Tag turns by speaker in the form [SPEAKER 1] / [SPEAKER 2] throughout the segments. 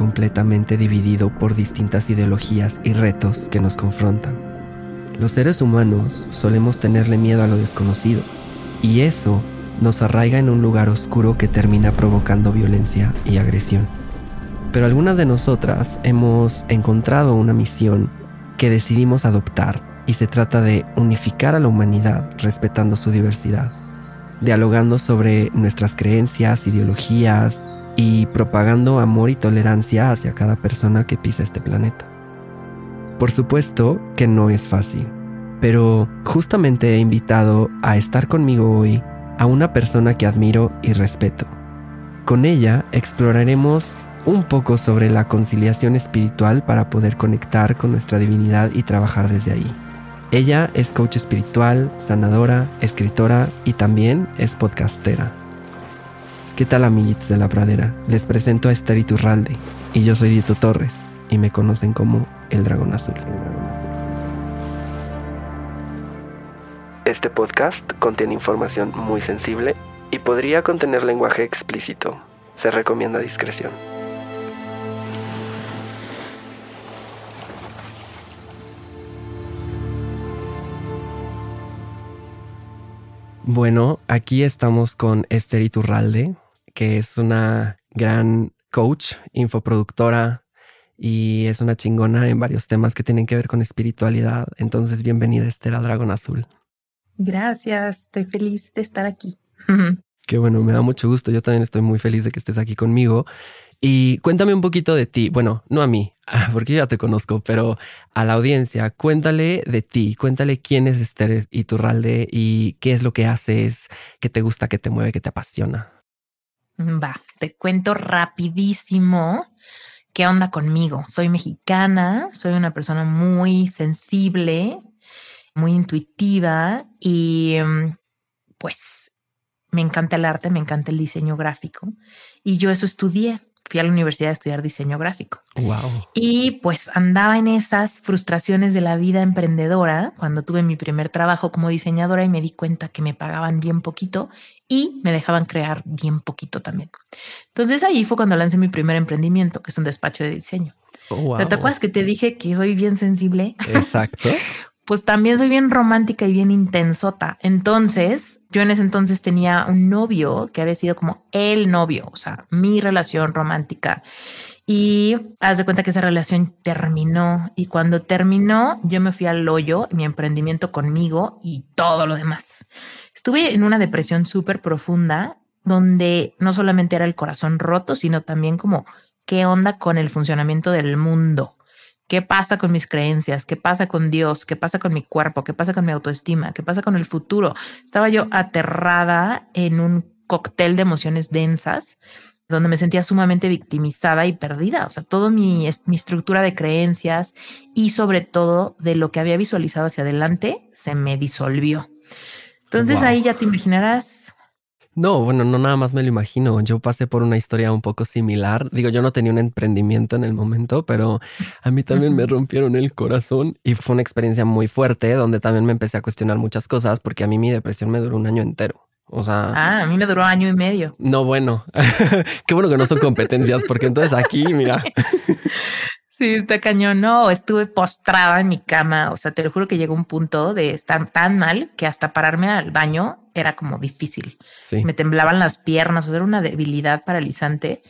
[SPEAKER 1] Completamente dividido por distintas ideologías y retos que nos confrontan. Los seres humanos solemos tenerle miedo a lo desconocido y eso nos arraiga en un lugar oscuro que termina provocando violencia y agresión. Pero algunas de nosotras hemos encontrado una misión que decidimos adoptar y se trata de unificar a la humanidad respetando su diversidad, dialogando sobre nuestras creencias, ideologías, y propagando amor y tolerancia hacia cada persona que pisa este planeta. Por supuesto que no es fácil, pero justamente he invitado a estar conmigo hoy a una persona que admiro y respeto. Con ella exploraremos un poco sobre la conciliación espiritual para poder conectar con nuestra divinidad y trabajar desde ahí. Ella es coach espiritual, sanadora, escritora y también es podcastera. ¿Qué tal amiguitos de la pradera? Les presento a Esther Iturralde y yo soy Dieto Torres y me conocen como el Dragón Azul. Este podcast contiene información muy sensible y podría contener lenguaje explícito. Se recomienda discreción. Bueno, aquí estamos con Esther Iturralde que es una gran coach, infoproductora y es una chingona en varios temas que tienen que ver con espiritualidad. Entonces, bienvenida Estela Dragón Azul.
[SPEAKER 2] Gracias, estoy feliz de estar aquí.
[SPEAKER 1] Qué bueno, me da mucho gusto. Yo también estoy muy feliz de que estés aquí conmigo. Y cuéntame un poquito de ti. Bueno, no a mí, porque yo ya te conozco, pero a la audiencia, cuéntale de ti, cuéntale quién es Esther Iturralde y qué es lo que haces, qué te gusta, qué te mueve, qué te apasiona.
[SPEAKER 2] Va, te cuento rapidísimo qué onda conmigo. Soy mexicana, soy una persona muy sensible, muy intuitiva y mm, pues me encanta el arte, me encanta el diseño gráfico y yo eso estudié fui a la universidad a estudiar diseño gráfico.
[SPEAKER 1] Wow.
[SPEAKER 2] Y pues andaba en esas frustraciones de la vida emprendedora cuando tuve mi primer trabajo como diseñadora y me di cuenta que me pagaban bien poquito y me dejaban crear bien poquito también. Entonces ahí fue cuando lancé mi primer emprendimiento, que es un despacho de diseño. Oh, ¿Pero te acuerdas que te dije que soy bien sensible?
[SPEAKER 1] Exacto.
[SPEAKER 2] pues también soy bien romántica y bien intensota. Entonces, yo en ese entonces tenía un novio que había sido como el novio, o sea, mi relación romántica. Y haz de cuenta que esa relación terminó. Y cuando terminó, yo me fui al hoyo, mi emprendimiento conmigo y todo lo demás. Estuve en una depresión súper profunda donde no solamente era el corazón roto, sino también como qué onda con el funcionamiento del mundo. ¿Qué pasa con mis creencias? ¿Qué pasa con Dios? ¿Qué pasa con mi cuerpo? ¿Qué pasa con mi autoestima? ¿Qué pasa con el futuro? Estaba yo aterrada en un cóctel de emociones densas donde me sentía sumamente victimizada y perdida. O sea, toda mi, mi estructura de creencias y sobre todo de lo que había visualizado hacia adelante se me disolvió. Entonces ahí ya te imaginarás
[SPEAKER 1] no, bueno, no nada más me lo imagino. Yo pasé por una historia un poco similar. Digo, yo no tenía un emprendimiento en el momento, pero a mí también me rompieron el corazón y fue una experiencia muy fuerte donde también me empecé a cuestionar muchas cosas porque a mí mi depresión me duró un año entero. O sea.
[SPEAKER 2] Ah, a mí me duró año y medio.
[SPEAKER 1] No, bueno. Qué bueno que no son competencias, porque entonces aquí, mira.
[SPEAKER 2] Sí, está cañón. No, estuve postrada en mi cama. O sea, te lo juro que llegó un punto de estar tan mal que hasta pararme al baño era como difícil. Me temblaban las piernas, o sea, era una debilidad paralizante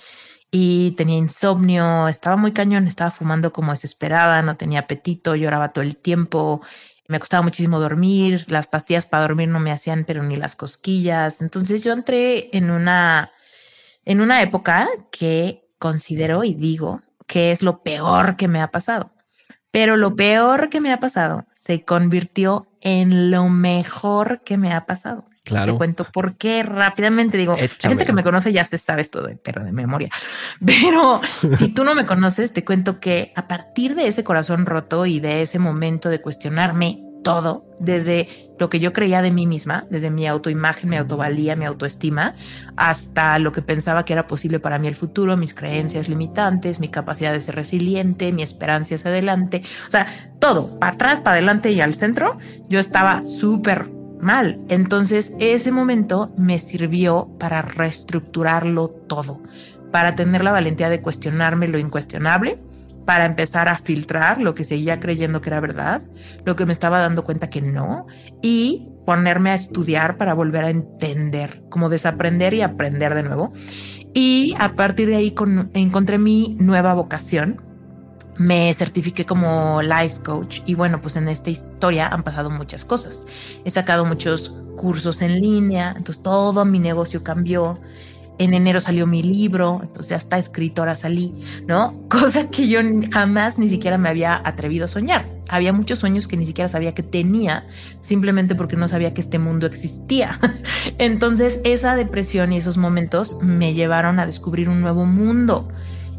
[SPEAKER 2] y tenía insomnio, estaba muy cañón, estaba fumando como desesperada, no tenía apetito, lloraba todo el tiempo, me costaba muchísimo dormir, las pastillas para dormir no me hacían pero ni las cosquillas. Entonces yo entré en una en una época que considero y digo que es lo peor que me ha pasado. Pero lo peor que me ha pasado se convirtió en lo mejor que me ha pasado. Te cuento por qué rápidamente digo, la gente que me conoce ya se sabe esto, de, pero de memoria. Pero si tú no me conoces, te cuento que a partir de ese corazón roto y de ese momento de cuestionarme todo, desde lo que yo creía de mí misma, desde mi autoimagen, mi autovalía, mi autoestima, hasta lo que pensaba que era posible para mí el futuro, mis creencias limitantes, mi capacidad de ser resiliente, mi esperanza hacia adelante, o sea, todo, para atrás, para adelante y al centro, yo estaba súper mal. Entonces, ese momento me sirvió para reestructurarlo todo, para tener la valentía de cuestionarme lo incuestionable para empezar a filtrar lo que seguía creyendo que era verdad, lo que me estaba dando cuenta que no, y ponerme a estudiar para volver a entender, como desaprender y aprender de nuevo. Y a partir de ahí encontré mi nueva vocación. Me certifiqué como life coach y bueno, pues en esta historia han pasado muchas cosas. He sacado muchos cursos en línea, entonces todo mi negocio cambió en enero salió mi libro, entonces ya está escritora salí, ¿no? Cosa que yo jamás ni siquiera me había atrevido a soñar. Había muchos sueños que ni siquiera sabía que tenía, simplemente porque no sabía que este mundo existía. Entonces esa depresión y esos momentos me llevaron a descubrir un nuevo mundo.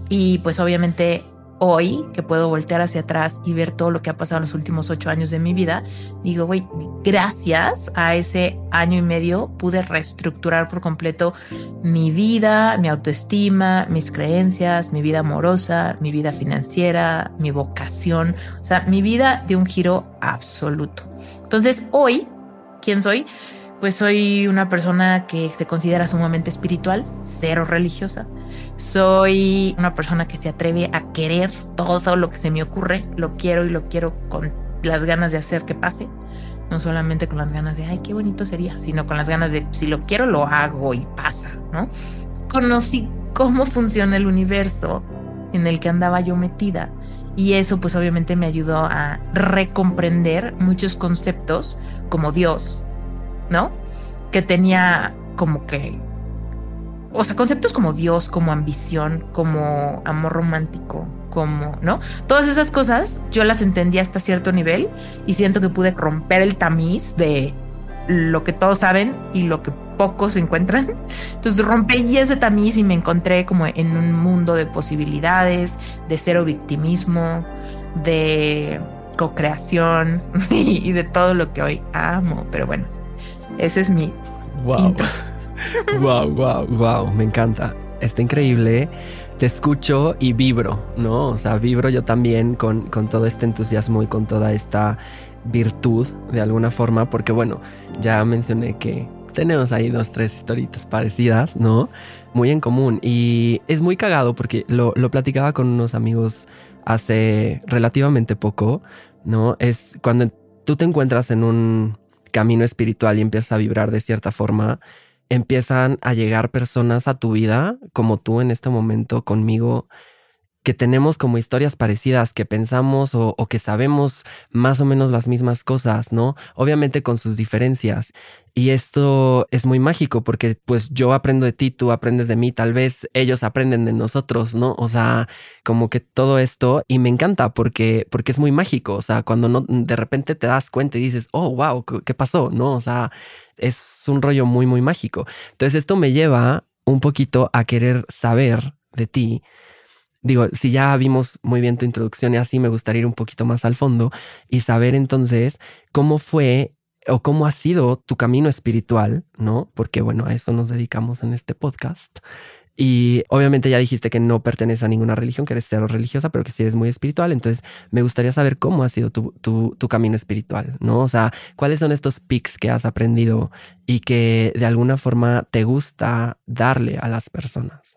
[SPEAKER 2] Y pues obviamente hoy, que puedo voltear hacia atrás y ver todo lo que ha pasado en los últimos ocho años de mi vida, digo, güey, gracias a ese año y medio pude reestructurar por completo mi vida, mi autoestima, mis creencias, mi vida amorosa, mi vida financiera, mi vocación, o sea, mi vida de un giro absoluto. Entonces, hoy, ¿quién soy? Pues soy una persona que se considera sumamente espiritual, cero religiosa. Soy una persona que se atreve a querer todo lo que se me ocurre. Lo quiero y lo quiero con las ganas de hacer que pase. No solamente con las ganas de, ay, qué bonito sería, sino con las ganas de, si lo quiero, lo hago y pasa, ¿no? Conocí cómo funciona el universo en el que andaba yo metida. Y eso pues obviamente me ayudó a recomprender muchos conceptos como Dios, ¿no? Que tenía como que, o sea, conceptos como Dios, como ambición, como amor romántico, como, ¿no? Todas esas cosas yo las entendí hasta cierto nivel y siento que pude romper el tamiz de lo que todos saben y lo que pocos encuentran. Entonces rompí ese tamiz y me encontré como en un mundo de posibilidades, de cero victimismo, de co-creación y de todo lo que hoy amo. Pero bueno, ese es mi
[SPEAKER 1] wow. wow, wow, wow, me encanta. Está increíble. Te escucho y vibro, ¿no? O sea, vibro yo también con, con todo este entusiasmo y con toda esta virtud de alguna forma, porque bueno, ya mencioné que tenemos ahí dos, tres historitas parecidas, ¿no? Muy en común. Y es muy cagado porque lo, lo platicaba con unos amigos hace relativamente poco, ¿no? Es cuando tú te encuentras en un camino espiritual y empiezas a vibrar de cierta forma, empiezan a llegar personas a tu vida, como tú en este momento conmigo, que tenemos como historias parecidas, que pensamos o, que sabemos más o menos las mismas cosas, ¿no? Obviamente con sus diferencias. Y esto es muy mágico porque pues yo aprendo de ti, tú aprendes de mí, tal vez ellos aprenden de nosotros, ¿no? O sea, como que todo esto y me encanta porque porque es muy mágico, o sea, cuando no de repente te das cuenta y dices, "Oh, wow, ¿qué pasó?", ¿no? O sea, es un rollo muy muy mágico. Entonces, esto me lleva un poquito a querer saber de ti digo, si ya vimos muy bien tu introducción y así, me gustaría ir un poquito más al fondo y saber entonces cómo fue o cómo ha sido tu camino espiritual, ¿no? Porque bueno, a eso nos dedicamos en este podcast. Y obviamente ya dijiste que no perteneces a ninguna religión, que eres cero religiosa, pero que sí eres muy espiritual. Entonces me gustaría saber cómo ha sido tu, tu, tu camino espiritual, ¿no? O sea, cuáles son estos pics que has aprendido y que de alguna forma te gusta darle a las personas.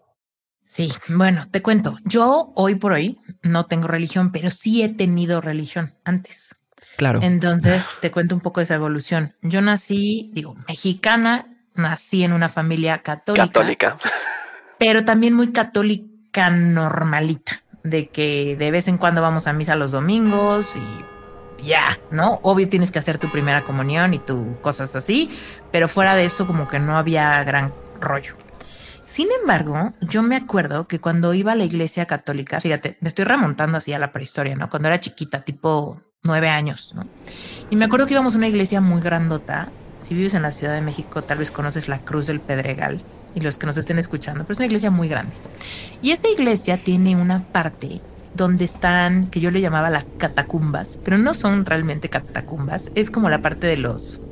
[SPEAKER 2] Sí, bueno, te cuento, yo hoy por hoy no tengo religión, pero sí he tenido religión antes.
[SPEAKER 1] Claro.
[SPEAKER 2] Entonces, te cuento un poco de esa evolución. Yo nací, digo, mexicana, nací en una familia católica.
[SPEAKER 1] Católica.
[SPEAKER 2] Pero también muy católica normalita, de que de vez en cuando vamos a misa los domingos y ya, ¿no? Obvio tienes que hacer tu primera comunión y tu cosas así, pero fuera de eso como que no había gran rollo. Sin embargo, yo me acuerdo que cuando iba a la iglesia católica, fíjate, me estoy remontando así a la prehistoria, ¿no? Cuando era chiquita, tipo nueve años, ¿no? Y me acuerdo que íbamos a una iglesia muy grandota, Si vives en la Ciudad de México, tal vez conoces la Cruz del Pedregal y los que nos estén escuchando, pero es una iglesia muy grande. Y esa iglesia tiene una parte donde están, que yo le llamaba las catacumbas, pero no son realmente catacumbas, es como la parte de los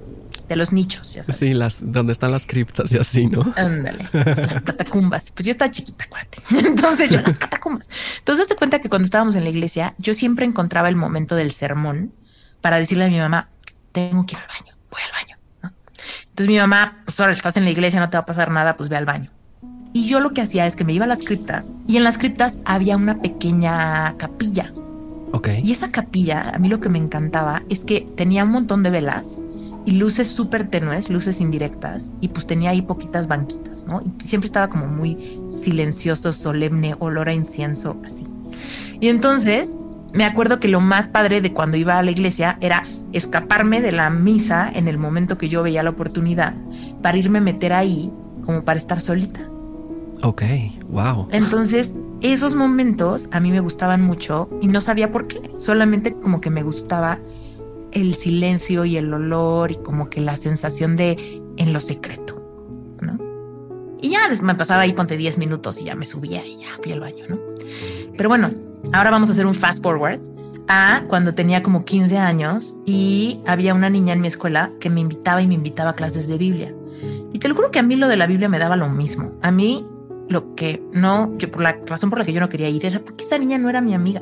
[SPEAKER 2] de los nichos, ya sabes.
[SPEAKER 1] Sí, las donde están las criptas y así, ¿no?
[SPEAKER 2] Ándale, las catacumbas. Pues yo estaba chiquita, acuérdate. Entonces yo las catacumbas. Entonces te cuenta que cuando estábamos en la iglesia, yo siempre encontraba el momento del sermón para decirle a mi mamá, tengo que ir al baño, voy al baño. Entonces mi mamá, pues ahora estás en la iglesia, no te va a pasar nada, pues ve al baño. Y yo lo que hacía es que me iba a las criptas y en las criptas había una pequeña capilla.
[SPEAKER 1] Ok.
[SPEAKER 2] Y esa capilla, a mí lo que me encantaba es que tenía un montón de velas y luces súper tenues, luces indirectas, y pues tenía ahí poquitas banquitas, ¿no? Y siempre estaba como muy silencioso, solemne, olor a incienso, así. Y entonces me acuerdo que lo más padre de cuando iba a la iglesia era escaparme de la misa en el momento que yo veía la oportunidad para irme a meter ahí como para estar solita.
[SPEAKER 1] Ok, wow.
[SPEAKER 2] Entonces, esos momentos a mí me gustaban mucho y no sabía por qué, solamente como que me gustaba el silencio y el olor y como que la sensación de en lo secreto, ¿no? Y ya me pasaba ahí, ponte 10 minutos y ya me subía y ya fui al baño, ¿no? Pero bueno, ahora vamos a hacer un fast forward a cuando tenía como 15 años y había una niña en mi escuela que me invitaba y me invitaba a clases de Biblia. Y te lo juro que a mí lo de la Biblia me daba lo mismo. A mí lo que no, yo por la razón por la que yo no quería ir era porque esa niña no era mi amiga.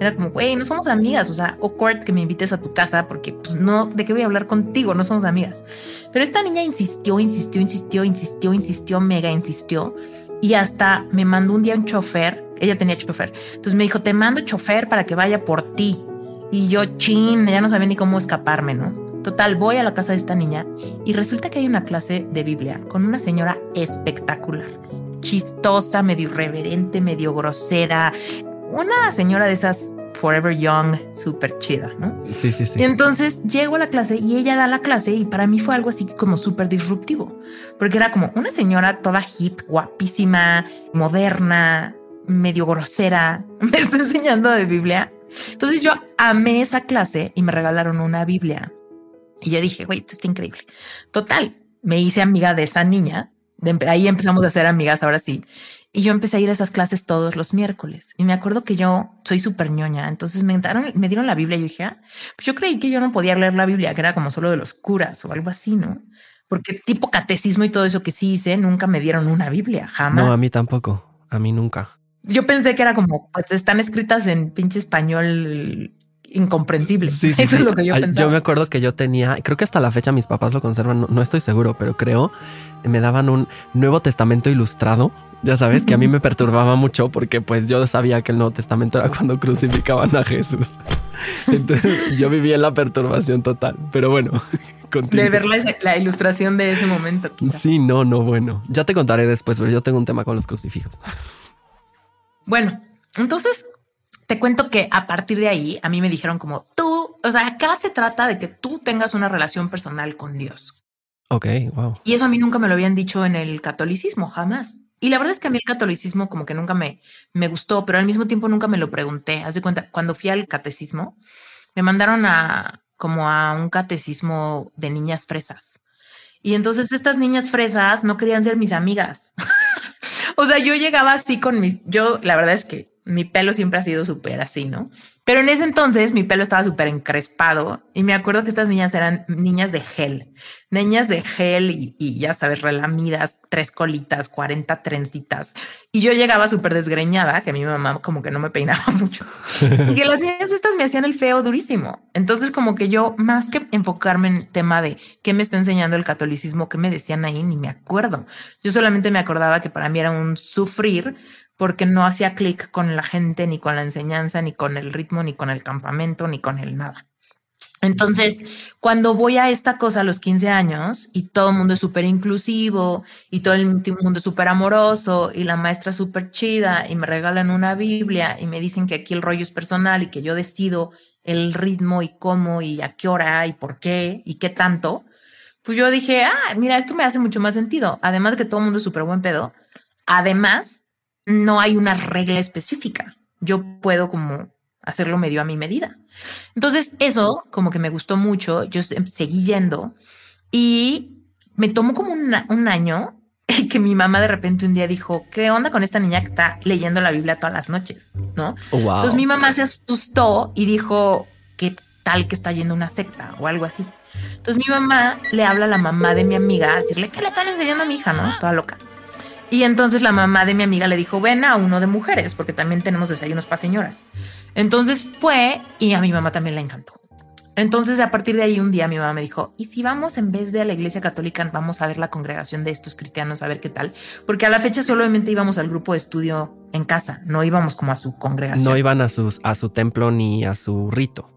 [SPEAKER 2] Era como, güey, no somos amigas, o sea, awkward que me invites a tu casa porque, pues, no, ¿de qué voy a hablar contigo? No somos amigas. Pero esta niña insistió, insistió, insistió, insistió, insistió, mega insistió. Y hasta me mandó un día un chofer, ella tenía chofer. Entonces me dijo, te mando chofer para que vaya por ti. Y yo, chin, ya no sabía ni cómo escaparme, ¿no? Total, voy a la casa de esta niña y resulta que hay una clase de Biblia con una señora espectacular, chistosa, medio irreverente, medio grosera, una señora de esas forever young, súper chida, ¿no?
[SPEAKER 1] Sí, sí, sí.
[SPEAKER 2] Y entonces llego a la clase y ella da la clase y para mí fue algo así como súper disruptivo, porque era como una señora toda hip, guapísima, moderna, medio grosera, me está enseñando de Biblia. Entonces yo amé esa clase y me regalaron una Biblia. Y yo dije, güey, esto está increíble. Total, me hice amiga de esa niña. De ahí empezamos a ser amigas, ahora sí. Y yo empecé a ir a esas clases todos los miércoles. Y me acuerdo que yo soy súper ñoña. Entonces me, dieron, me dieron la Biblia y dije, ah, pues yo creí que yo no podía leer la Biblia, que era como solo de los curas o algo así, ¿no? Porque tipo catecismo y todo eso que sí hice, nunca me dieron una Biblia, jamás.
[SPEAKER 1] No, a mí tampoco. A mí nunca.
[SPEAKER 2] Yo pensé que era como, pues están escritas en pinche español incomprensible.
[SPEAKER 1] Sí, sí,
[SPEAKER 2] Eso
[SPEAKER 1] sí.
[SPEAKER 2] es lo que yo pensaba.
[SPEAKER 1] Yo me acuerdo que yo tenía, creo que hasta la fecha mis papás lo conservan, no, no estoy seguro, pero creo, me daban un Nuevo Testamento ilustrado. Ya sabes que a mí me perturbaba mucho porque pues yo sabía que el Nuevo Testamento era cuando crucificaban a Jesús. Entonces yo vivía en la perturbación total. Pero bueno,
[SPEAKER 2] de ver la, la ilustración de ese momento. quizá.
[SPEAKER 1] Sí, no, no, bueno. Ya te contaré después, pero yo tengo un tema con los crucifijos.
[SPEAKER 2] Bueno, entonces te cuento que a partir de ahí a mí me dijeron como tú, o sea, acá se trata de que tú tengas una relación personal con Dios.
[SPEAKER 1] Ok, wow.
[SPEAKER 2] Y eso a mí nunca me lo habían dicho en el catolicismo, jamás. Y la verdad es que a mí el catolicismo como que nunca me, me gustó, pero al mismo tiempo nunca me lo pregunté. Haz de cuenta, cuando fui al catecismo, me mandaron a como a un catecismo de niñas fresas. Y entonces estas niñas fresas no querían ser mis amigas. o sea, yo llegaba así con mis, yo la verdad es que mi pelo siempre ha sido súper así, ¿no? Pero en ese entonces mi pelo estaba súper encrespado y me acuerdo que estas niñas eran niñas de gel, niñas de gel y, ya sabes, relamidas, tres colitas, 40 trencitas. Y yo llegaba súper desgreñada, que mi mamá como que no me peinaba mucho. y que las niñas estas me hacían el feo durísimo. Entonces como que yo, más que enfocarme en el tema de qué me está enseñando el catolicismo, qué me decían ahí, ni me acuerdo. Yo solamente me acordaba que para mí era un sufrir porque no hacía clic con la gente, ni con la enseñanza, ni con el ritmo, ni con el campamento, ni con el nada. Entonces, cuando voy a esta cosa a los 15 años y todo el mundo es súper inclusivo y todo el mundo es súper amoroso y la maestra súper chida y me regalan una Biblia y me dicen que aquí el rollo es personal y que yo decido el ritmo y cómo y a qué hora y por qué y qué tanto, pues yo dije, ah, mira, esto me hace mucho más sentido. Además de que todo el mundo es súper buen pedo, además no hay una regla específica. Yo puedo como hacerlo medio a mi medida. Entonces, eso como que me gustó mucho. Yo seguí yendo Y me tomó como un año que mi mamá de repente un día dijo, ¿qué onda con esta niña que está leyendo la Biblia todas las noches? ¿No?
[SPEAKER 1] Oh,
[SPEAKER 2] Entonces mi mamá se asustó y dijo, ¿qué tal que está yendo una secta o algo así? Entonces mi mamá le habla a la mamá de mi amiga a decirle, ¿qué le están enseñando a mi hija? ¿No? Toda loca. Y entonces la mamá de mi amiga le dijo, ven a uno de mujeres, porque también tenemos desayunos para señoras. Entonces fue y a mi mamá también le encantó. Entonces, a partir de ahí, un día mi mamá me dijo, ¿y si vamos en vez de a la iglesia católica, vamos a ver la congregación de estos cristianos, a ver qué tal? Porque a la fecha solamente íbamos al grupo de estudio en casa, no íbamos como a su congregación.
[SPEAKER 1] No iban a, sus, a su templo ni a su rito.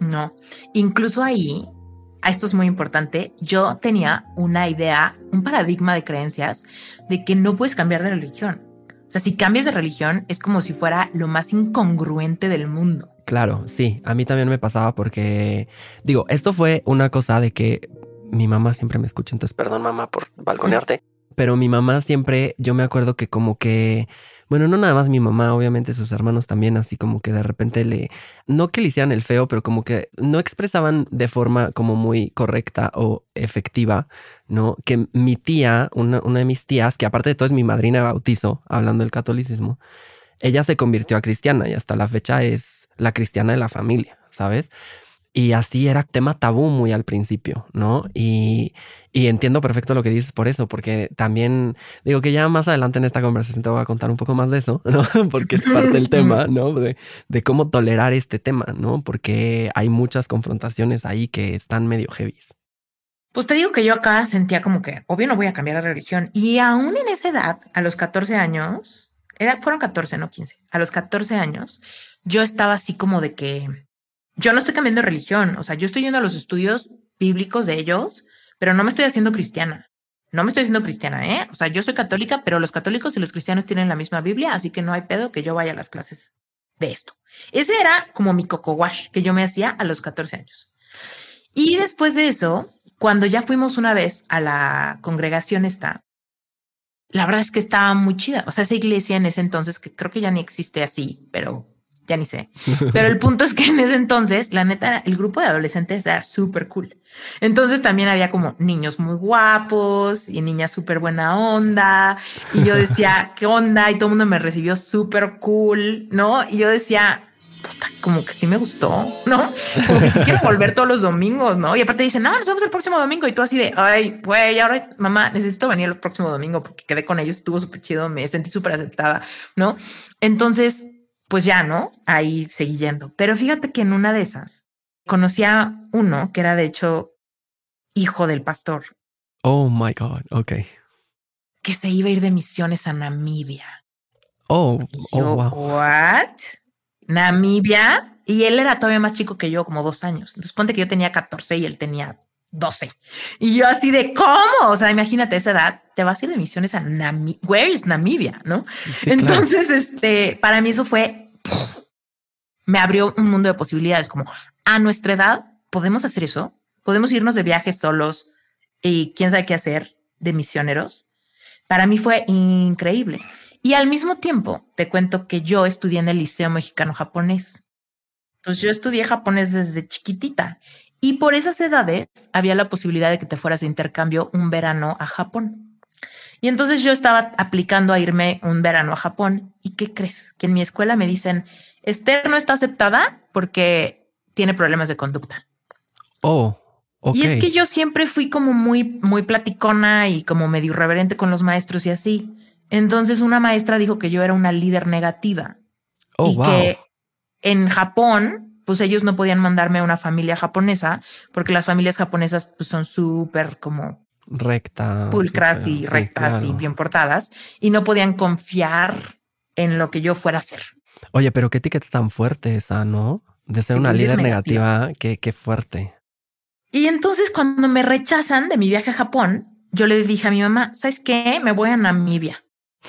[SPEAKER 2] No, incluso ahí, esto es muy importante, yo tenía una idea, un paradigma de creencias de que no puedes cambiar de religión. O sea, si cambias de religión es como si fuera lo más incongruente del mundo.
[SPEAKER 1] Claro, sí, a mí también me pasaba porque, digo, esto fue una cosa de que mi mamá siempre me escucha, entonces perdón mamá por balconearte, pero mi mamá siempre, yo me acuerdo que como que, bueno, no nada más mi mamá, obviamente sus hermanos también, así como que de repente le, no que le hicieran el feo, pero como que no expresaban de forma como muy correcta o efectiva, ¿no? Que mi tía, una, una de mis tías, que aparte de todo es mi madrina de bautizo, hablando del catolicismo, ella se convirtió a cristiana y hasta la fecha es la cristiana de la familia, ¿sabes? Y así era tema tabú muy al principio, ¿no? Y, entiendo perfecto lo que dices por eso, porque también digo que ya más adelante en esta conversación te voy a contar un poco más de eso, ¿no? Porque es parte del tema, ¿no? De, de cómo tolerar este tema, ¿no? Porque hay muchas confrontaciones ahí que están medio heavy.
[SPEAKER 2] Pues te digo que yo acá sentía como que, obvio no voy a cambiar de religión. Y aún en esa edad, a los 14 años, era, fueron 14, no 15, a los 14 años, yo estaba así como de que yo no estoy cambiando religión, o sea, yo estoy yendo a los estudios bíblicos de ellos, pero no me estoy haciendo cristiana. No me estoy haciendo cristiana, ¿eh? O sea, yo soy católica, pero los católicos y los cristianos tienen la misma Biblia, así que no hay pedo que yo vaya a las clases de esto. Ese era como mi coco wash que yo me hacía a los 14 años. Y después de eso, cuando ya fuimos una vez a la congregación esta, la verdad es que estaba muy chida. O sea, esa iglesia en ese entonces, que creo que ya ni existe así, pero ya ni sé. Pero el punto es que en ese entonces, la neta, el grupo de adolescentes era súper cool. Entonces también había como niños muy guapos y niñas súper buena onda. Y yo decía, ¿qué onda? Y todo el mundo me recibió súper cool, ¿no? Y yo decía, puta, como que sí me gustó, ¿no? Como que sí quiero volver todos los domingos, ¿no? Y aparte dicen, no, nos vemos el próximo domingo. Y tú así de, ay, güey, ahora, mamá, necesito venir el próximo domingo porque quedé con ellos, estuvo súper chido, me sentí súper aceptada, ¿no? Entonces, pues ya, ¿no? Ahí seguí yendo. Pero fíjate que en una de esas conocí a uno que era de hecho hijo del pastor.
[SPEAKER 1] Oh my God, ok.
[SPEAKER 2] Que se iba a ir de misiones a Namibia.
[SPEAKER 1] Oh, oh wow.
[SPEAKER 2] ¿What? Namibia. Y él era todavía más chico que yo, como dos años. Entonces ponte que yo tenía 14 y él tenía 12. Y yo así de cómo, o sea, imagínate esa edad, te vas a ir de misiones a Namibia, where is Namibia, ¿no? Entonces, este, para mí eso fue, me abrió un mundo de posibilidades, como a nuestra edad podemos hacer eso, podemos irnos de viajes solos y quién sabe qué hacer de misioneros. Para mí fue increíble. Y al mismo tiempo, te cuento que yo estudié en el Liceo Mexicano Japonés. Entonces yo estudié japonés desde chiquitita y por esas edades había la posibilidad de que te fueras de intercambio un verano a Japón. Y entonces yo estaba aplicando a irme un verano a Japón. ¿Y qué crees? Que en mi escuela me dicen, Esther no está aceptada porque tiene problemas de conducta.
[SPEAKER 1] Oh,
[SPEAKER 2] okay. Y es que yo siempre fui como muy, muy platicona y como medio irreverente con los maestros y así. Entonces una maestra dijo que yo era una líder negativa.
[SPEAKER 1] Oh, y que
[SPEAKER 2] en Japón pues ellos no podían mandarme a una familia japonesa porque las familias japonesas pues, son súper como
[SPEAKER 1] rectas,
[SPEAKER 2] pulcras y rectas y bien portadas y no podían confiar en lo que yo fuera a hacer.
[SPEAKER 1] Oye, pero qué etiqueta tan fuerte esa, ¿no? De ser una líder negativa, qué, qué fuerte.
[SPEAKER 2] Y entonces cuando me rechazan de mi viaje a Japón, yo le dije a mi mamá, ¿sabes qué? Me voy a Namibia.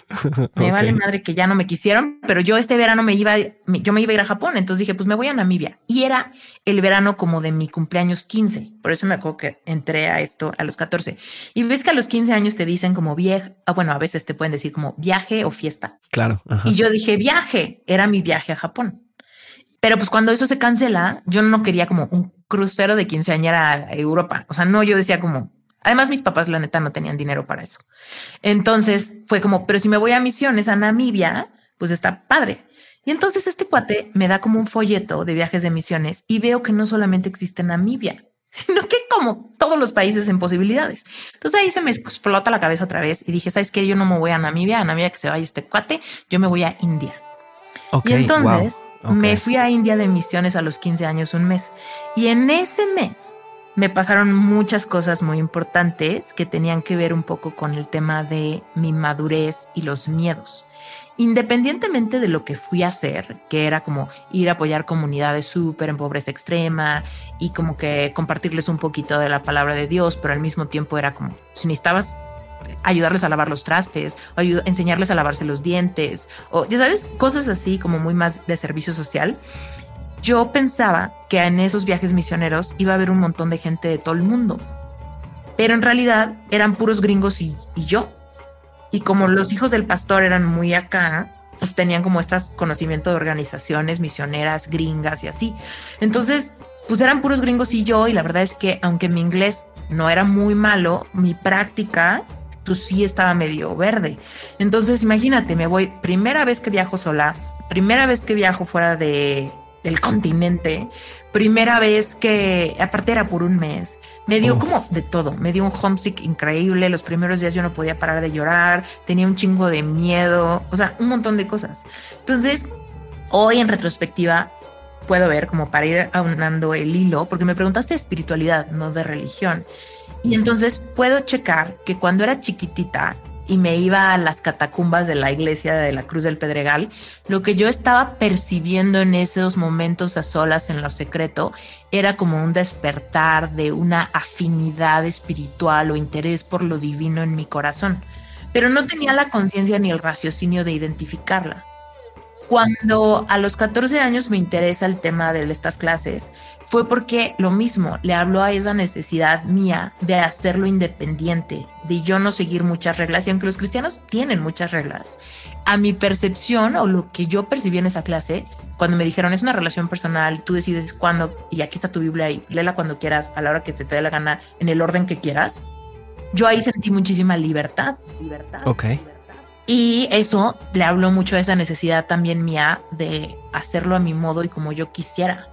[SPEAKER 2] Me vale madre que ya no me quisieron, pero yo este verano me iba, yo me iba a ir a Japón, entonces dije, pues me voy a Namibia. Y era el verano como de mi cumpleaños 15, por eso me acuerdo que entré a esto a los 14. Y ves que a los 15 años te dicen como viaje, ah, bueno, a veces te pueden decir como viaje o fiesta.
[SPEAKER 1] Claro.
[SPEAKER 2] Y yo dije, viaje, era mi viaje a Japón. Pero pues cuando eso se cancela, yo no quería como un crucero de quinceañera a Europa. O sea, no, yo decía como, Además, mis papás, la neta, no tenían dinero para eso. Entonces fue como, pero si me voy a misiones a Namibia, pues está padre. Y entonces este cuate me da como un folleto de viajes de misiones y veo que no solamente existe Namibia, sino que como todos los países en posibilidades. Entonces ahí se me explota la cabeza otra vez y dije, ¿sabes qué? Yo no me voy a Namibia, a Namibia que se vaya este cuate, yo me voy a India. y entonces me fui a India de misiones a los 15 años, un mes. Y en ese mes me pasaron muchas cosas muy importantes que tenían que ver un poco con el tema de mi madurez y los miedos. Independientemente de lo que fui a hacer, que era como ir a apoyar comunidades súper en pobreza extrema y como que compartirles un poquito de la palabra de Dios, pero al mismo tiempo era como, si necesitabas ayudarles a lavar los trastes, o enseñarles a lavarse los dientes, o ya sabes, cosas así como muy más de servicio social yo pensaba que en esos viajes misioneros iba a haber un montón de gente de todo el mundo, pero en realidad eran puros gringos y, yo. Y como los hijos del pastor eran muy acá, pues tenían como este conocimiento de organizaciones misioneras gringas y así. Entonces, pues eran puros gringos y yo, y la verdad es que aunque mi inglés no era muy malo, mi práctica pues sí estaba medio verde. Entonces, imagínate, me voy, primera vez que viajo sola, primera vez que viajo fuera de, del continente. Primera vez que, aparte era por un mes, me dio como de todo, me dio un homesick increíble, los primeros días yo no podía parar de llorar, tenía un chingo de miedo, o sea, un montón de cosas. Entonces, hoy en retrospectiva puedo ver como para ir aunando el hilo, porque me preguntaste de espiritualidad, no de religión. Y entonces puedo checar que cuando era chiquitita, y me iba a las catacumbas de la iglesia de la Cruz del Pedregal, lo que yo estaba percibiendo en esos momentos a solas en lo secreto era como un despertar de una afinidad espiritual o interés por lo divino en mi corazón, pero no tenía la conciencia ni el raciocinio de identificarla. Cuando a los 14 años me interesa el tema de estas clases, fue porque lo mismo, le habló a esa necesidad mía de hacerlo independiente, de yo no seguir muchas reglas, y aunque los cristianos tienen muchas reglas, a mi percepción o lo que yo percibí en esa clase, cuando me dijeron es una relación personal, tú decides cuándo, y aquí está tu Biblia y léela cuando quieras, a la hora que se te dé la gana, en el orden que quieras, yo ahí sentí muchísima libertad. Libertad.
[SPEAKER 1] Ok.
[SPEAKER 2] Y eso le habló mucho a esa necesidad también mía de hacerlo a mi modo y como yo quisiera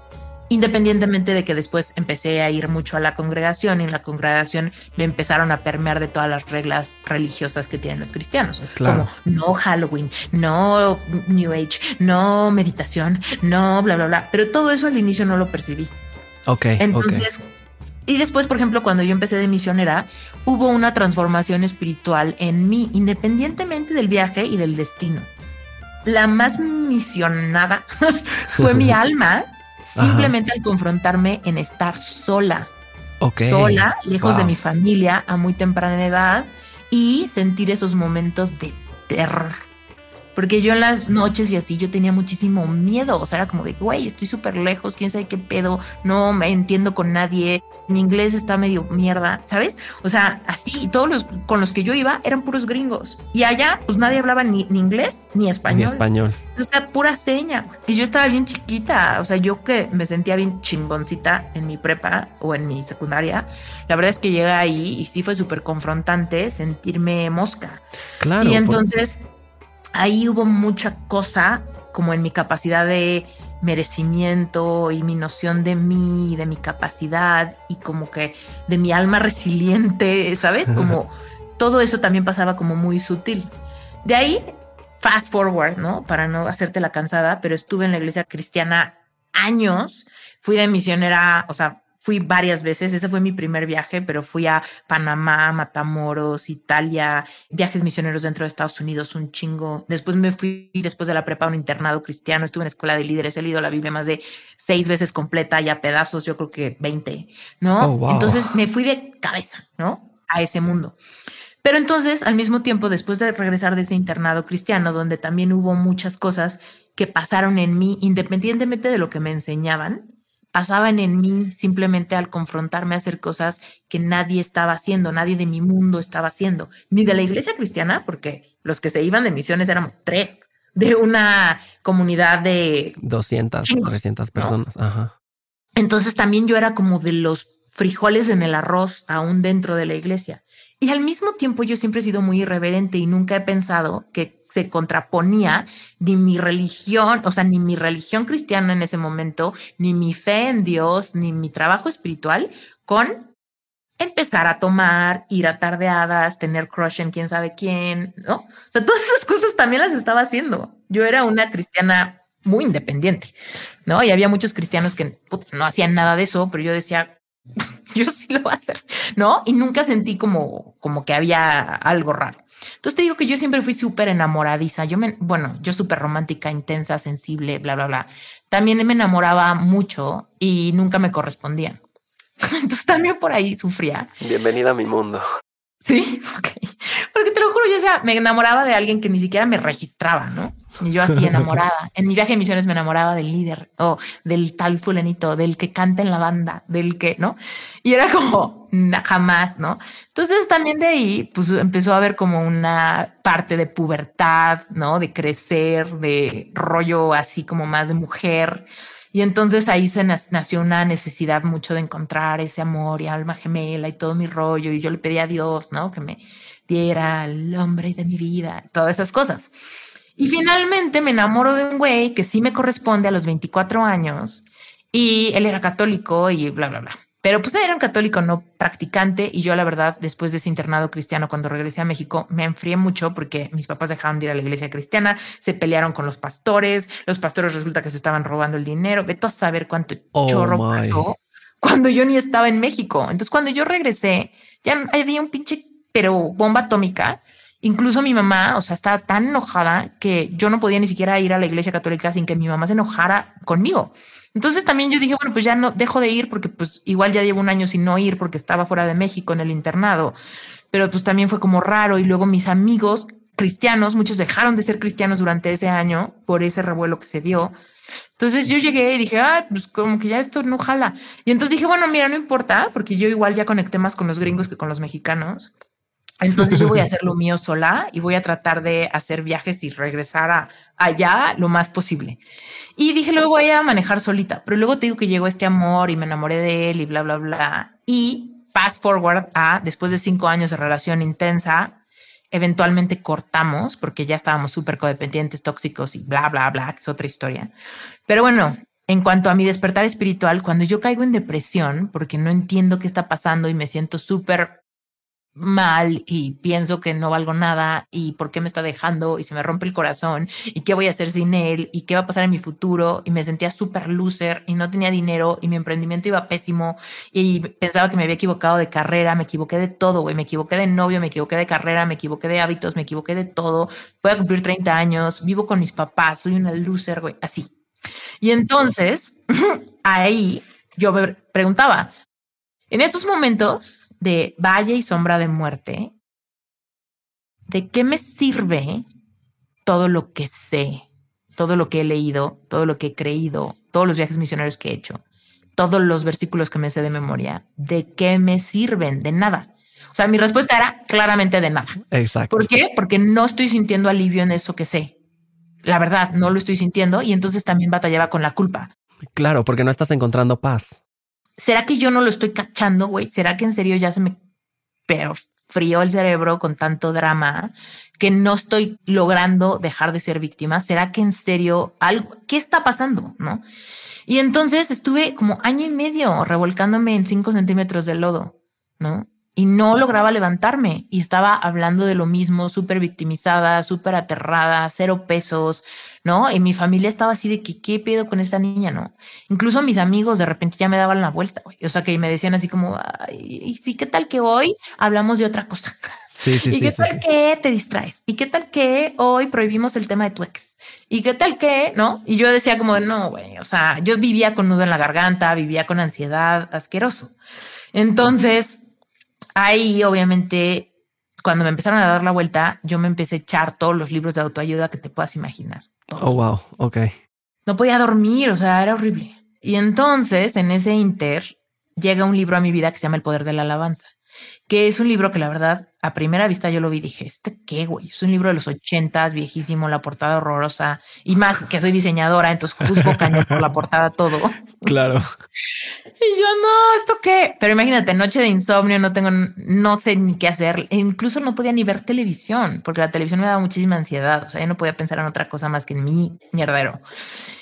[SPEAKER 2] independientemente de que después empecé a ir mucho a la congregación y en la congregación me empezaron a permear de todas las reglas religiosas que tienen los cristianos, como no Halloween, no New Age, no meditación, no bla, bla, bla. Pero todo eso al inicio no lo percibí.
[SPEAKER 1] Ok.
[SPEAKER 2] Entonces, y después, por ejemplo, cuando yo empecé de misionera, hubo una transformación espiritual en mí, independientemente del viaje y del destino. La más misionada fue mi alma simplemente al confrontarme en estar sola. Sola, lejos de mi familia a muy temprana edad y sentir esos momentos de terror porque yo en las noches y así yo tenía muchísimo miedo. O sea, era como de, güey, estoy súper lejos, quién sabe qué pedo, no me entiendo con nadie, mi inglés está medio mierda, ¿sabes? O sea, así, todos los con los que yo iba eran puros gringos. Y allá, pues nadie hablaba ni, inglés ni español. Ni
[SPEAKER 1] español.
[SPEAKER 2] O sea, pura seña. Y yo estaba bien chiquita. O sea, yo que me sentía bien chingoncita en mi prepa o en mi secundaria. La verdad es que llegué ahí y sí fue súper confrontante sentirme mosca.
[SPEAKER 1] Claro.
[SPEAKER 2] Y entonces ahí hubo mucha cosa como en mi capacidad de merecimiento y mi noción de mí, de mi capacidad y como que de mi alma resiliente, ¿sabes? Como todo eso también pasaba como muy sutil. De ahí, fast forward, ¿no? Para no hacerte la cansada, pero estuve en la iglesia cristiana años, fui de misionera, o sea, Fui varias veces, ese fue mi primer viaje, pero fui a Panamá, Matamoros, Italia, viajes misioneros dentro de Estados Unidos, un chingo. Después me fui, después de la prepa, a un internado cristiano, estuve en escuela de líderes, he leído la Biblia más de seis veces completa y a pedazos, yo creo que 20, ¿no? Oh, entonces me fui de cabeza, ¿no? A ese mundo. Pero entonces, al mismo tiempo, después de regresar de ese internado cristiano, donde también hubo muchas cosas que pasaron en mí, independientemente de lo que me enseñaban, pasaban en mí simplemente al confrontarme a hacer cosas que nadie estaba haciendo, nadie de mi mundo estaba haciendo, ni de la iglesia cristiana, porque los que se iban de misiones éramos tres, de una comunidad de
[SPEAKER 1] 200, 300 personas. Ajá.
[SPEAKER 2] Entonces también yo era como de los frijoles en el arroz aún dentro de la iglesia. Y al mismo tiempo yo siempre he sido muy irreverente y nunca he pensado que se contraponía ni mi religión, o sea, ni mi religión cristiana en ese momento, ni mi fe en Dios, ni mi trabajo espiritual con empezar a tomar, ir a tardeadas, tener crush en quién sabe quién, ¿no? O sea, todas esas cosas también las estaba haciendo. Yo era una cristiana muy independiente, ¿no? Y había muchos cristianos que no hacían nada de eso, pero yo decía, yo sí lo voy a hacer, ¿no? Y nunca sentí como, como que había algo raro. Entonces te digo que yo siempre fui súper enamoradiza. Yo me, bueno, yo súper romántica, intensa, sensible, bla, bla, bla. También me enamoraba mucho y nunca me correspondían. Entonces también por ahí sufría.
[SPEAKER 1] Bienvenida a mi mundo.
[SPEAKER 2] Sí, ok. Porque te lo juro, yo sea, me enamoraba de alguien que ni siquiera me registraba, ¿no? Y yo así enamorada. En mi viaje de misiones me enamoraba del líder o del tal fulanito, del que canta en la banda, del que, ¿no? Y era como jamás, ¿no? Entonces también de ahí, pues empezó a haber como una parte de pubertad, ¿no? De crecer, de rollo así como más de mujer. Y entonces ahí se nació una necesidad mucho de encontrar ese amor y alma gemela y todo mi rollo. Y yo le pedí a Dios, ¿no? Que me diera el hombre de mi vida, todas esas cosas. Y finalmente me enamoro de un güey que sí me corresponde a los 24 años y él era católico y bla, bla, bla. Pero pues era un católico no practicante y yo la verdad después de ese internado cristiano cuando regresé a México me enfrié mucho porque mis papás dejaron de ir a la iglesia cristiana, se pelearon con los pastores, los pastores resulta que se estaban robando el dinero, veto a saber cuánto oh chorro pasó cuando yo ni estaba en México. Entonces cuando yo regresé ya había un pinche pero bomba atómica Incluso mi mamá, o sea, estaba tan enojada que yo no podía ni siquiera ir a la iglesia católica sin que mi mamá se enojara conmigo. Entonces también yo dije, bueno, pues ya no dejo de ir porque pues igual ya llevo un año sin no ir porque estaba fuera de México en el internado, pero pues también fue como raro y luego mis amigos cristianos, muchos dejaron de ser cristianos durante ese año por ese revuelo que se dio. Entonces yo llegué y dije, ah, pues como que ya esto no jala. Y entonces dije, bueno, mira, no importa, porque yo igual ya conecté más con los gringos que con los mexicanos. Entonces yo voy a hacer lo mío sola y voy a tratar de hacer viajes y regresar a, allá lo más posible. Y dije, luego voy a manejar solita, pero luego te digo que llegó este amor y me enamoré de él y bla, bla, bla. Y fast forward a después de cinco años de relación intensa, eventualmente cortamos porque ya estábamos súper codependientes, tóxicos y bla, bla, bla, que es otra historia. Pero bueno, en cuanto a mi despertar espiritual, cuando yo caigo en depresión porque no entiendo qué está pasando y me siento súper mal y pienso que no valgo nada y por qué me está dejando y se me rompe el corazón y qué voy a hacer sin él y qué va a pasar en mi futuro y me sentía súper loser y no tenía dinero y mi emprendimiento iba pésimo y pensaba que me había equivocado de carrera, me equivoqué de todo, güey, me equivoqué de novio, me equivoqué de carrera, me equivoqué de hábitos, me equivoqué de todo, voy a cumplir 30 años, vivo con mis papás, soy una loser, güey, así. Y entonces ahí yo me preguntaba, en estos momentos de valle y sombra de muerte, ¿de qué me sirve todo lo que sé, todo lo que he leído, todo lo que he creído, todos los viajes misioneros que he hecho, todos los versículos que me sé de memoria? ¿De qué me sirven? De nada. O sea, mi respuesta era claramente de nada.
[SPEAKER 1] Exacto.
[SPEAKER 2] ¿Por qué? Porque no estoy sintiendo alivio en eso que sé. La verdad, no lo estoy sintiendo y entonces también batallaba con la culpa.
[SPEAKER 1] Claro, porque no estás encontrando paz.
[SPEAKER 2] ¿Será que yo no lo estoy cachando, güey? ¿Será que en serio ya se me pero frío el cerebro con tanto drama que no estoy logrando dejar de ser víctima? ¿Será que en serio algo, qué está pasando? ¿No? Y entonces estuve como año y medio revolcándome en cinco centímetros de lodo, ¿no? Y no lograba levantarme y estaba hablando de lo mismo, súper victimizada, súper aterrada, cero pesos, ¿no? Y mi familia estaba así de que, ¿qué pedo con esta niña, no? Incluso mis amigos de repente ya me daban la vuelta, güey. O sea, que me decían así como, y sí, ¿qué tal que hoy hablamos de otra cosa?
[SPEAKER 1] Sí, sí,
[SPEAKER 2] ¿Y qué tal que te distraes? ¿Y qué tal que hoy prohibimos el tema de tu ex? ¿Y qué tal que, no? Y yo decía como, no, güey, o sea, yo vivía con nudo en la garganta, vivía con ansiedad, asqueroso. Entonces, ahí obviamente, cuando me empezaron a dar la vuelta, yo me empecé a echar todos los libros de autoayuda que te puedas imaginar.
[SPEAKER 1] Oh, wow. Ok.
[SPEAKER 2] No podía dormir, o sea, era horrible. Y entonces, en ese inter, llega un libro a mi vida que se llama El Poder de la Alabanza, que es un libro que la verdad, a primera vista yo lo vi y dije, ¿este qué, güey? Es un libro de los ochentas, viejísimo, la portada horrorosa, y más que soy diseñadora, entonces juzgo cañón por la portada todo.
[SPEAKER 1] Claro.
[SPEAKER 2] Y yo, no, ¿esto qué? Pero imagínate, noche de insomnio, no tengo, no sé ni qué hacer. E incluso no podía ni ver televisión, porque la televisión me daba muchísima ansiedad. O sea, yo no podía pensar en otra cosa más que en mi mierdero.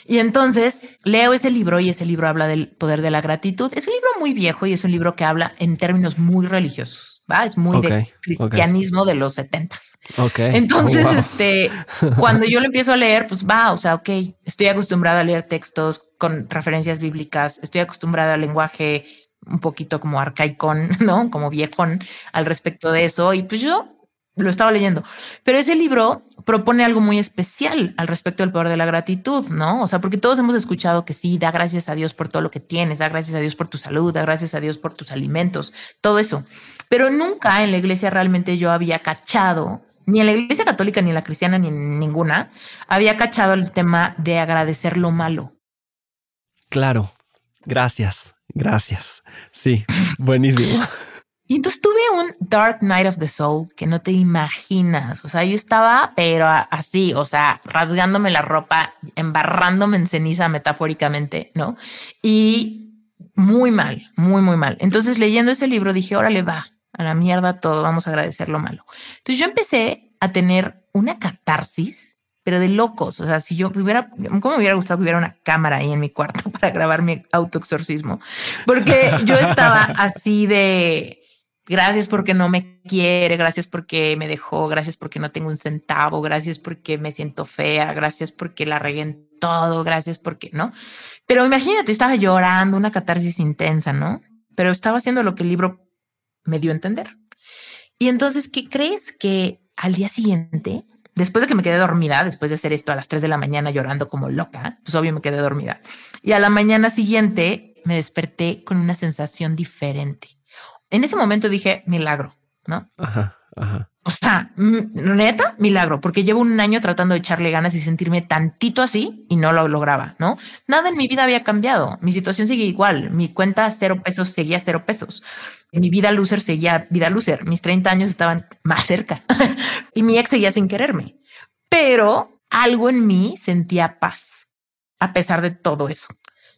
[SPEAKER 2] Y entonces leo ese libro y ese libro habla del poder de la gratitud. Es un libro muy viejo y es un libro que habla en términos muy religiosos. ¿Va? Es muy de cristianismo de los setentas.
[SPEAKER 1] Okay.
[SPEAKER 2] Entonces, este, cuando yo lo empiezo a leer, pues va, o sea, ok, estoy acostumbrada a leer textos con referencias bíblicas, estoy acostumbrada al lenguaje un poquito como arcaicón, ¿no? Como viejón al respecto de eso. Y pues yo lo estaba leyendo. Pero ese libro propone algo muy especial al respecto del poder de la gratitud, ¿no? O sea, porque todos hemos escuchado que sí, da gracias a Dios por todo lo que tienes, da gracias a Dios por tu salud, da gracias a Dios por tus alimentos, todo eso. Pero nunca en la iglesia realmente yo había cachado, ni en la iglesia católica, ni en la cristiana, ni en ninguna, había cachado el tema de agradecer lo malo.
[SPEAKER 1] Claro, gracias, gracias. Sí, buenísimo.
[SPEAKER 2] Y entonces tuve un Dark Night of the Soul que no te imaginas. O sea, yo estaba, pero así, o sea, rasgándome la ropa, embarrándome en ceniza metafóricamente, ¿no? Y muy mal, muy, muy mal. Entonces, leyendo ese libro, dije, órale, va, a la mierda todo, vamos a agradecer lo malo. Entonces, yo empecé a tener una catarsis, pero de locos. O sea, si yo hubiera, ¿cómo me hubiera gustado que hubiera una cámara ahí en mi cuarto para grabar mi autoexorcismo? Porque yo estaba así de Gracias porque no me quiere, gracias porque me dejó, gracias porque no tengo un centavo, gracias porque me siento fea, gracias porque la regué en todo, gracias porque, ¿no? Pero imagínate, estaba llorando, una catarsis intensa, ¿no? Pero estaba haciendo lo que el libro me dio a entender. Y entonces, ¿qué crees? Que al día siguiente, después de que me quedé dormida, después de hacer esto a las 3 de la mañana llorando como loca, pues obvio me quedé dormida. Y a la mañana siguiente me desperté con una sensación diferente en ese momento dije, milagro, ¿no?
[SPEAKER 1] Ajá, ajá.
[SPEAKER 2] O sea, neta, milagro, porque llevo un año tratando de echarle ganas y sentirme tantito así y no lo lograba, ¿no? Nada en mi vida había cambiado. Mi situación sigue igual. Mi cuenta cero pesos seguía cero pesos. Mi vida loser seguía vida loser. Mis 30 años estaban más cerca y mi ex seguía sin quererme. Pero algo en mí sentía paz a pesar de todo eso.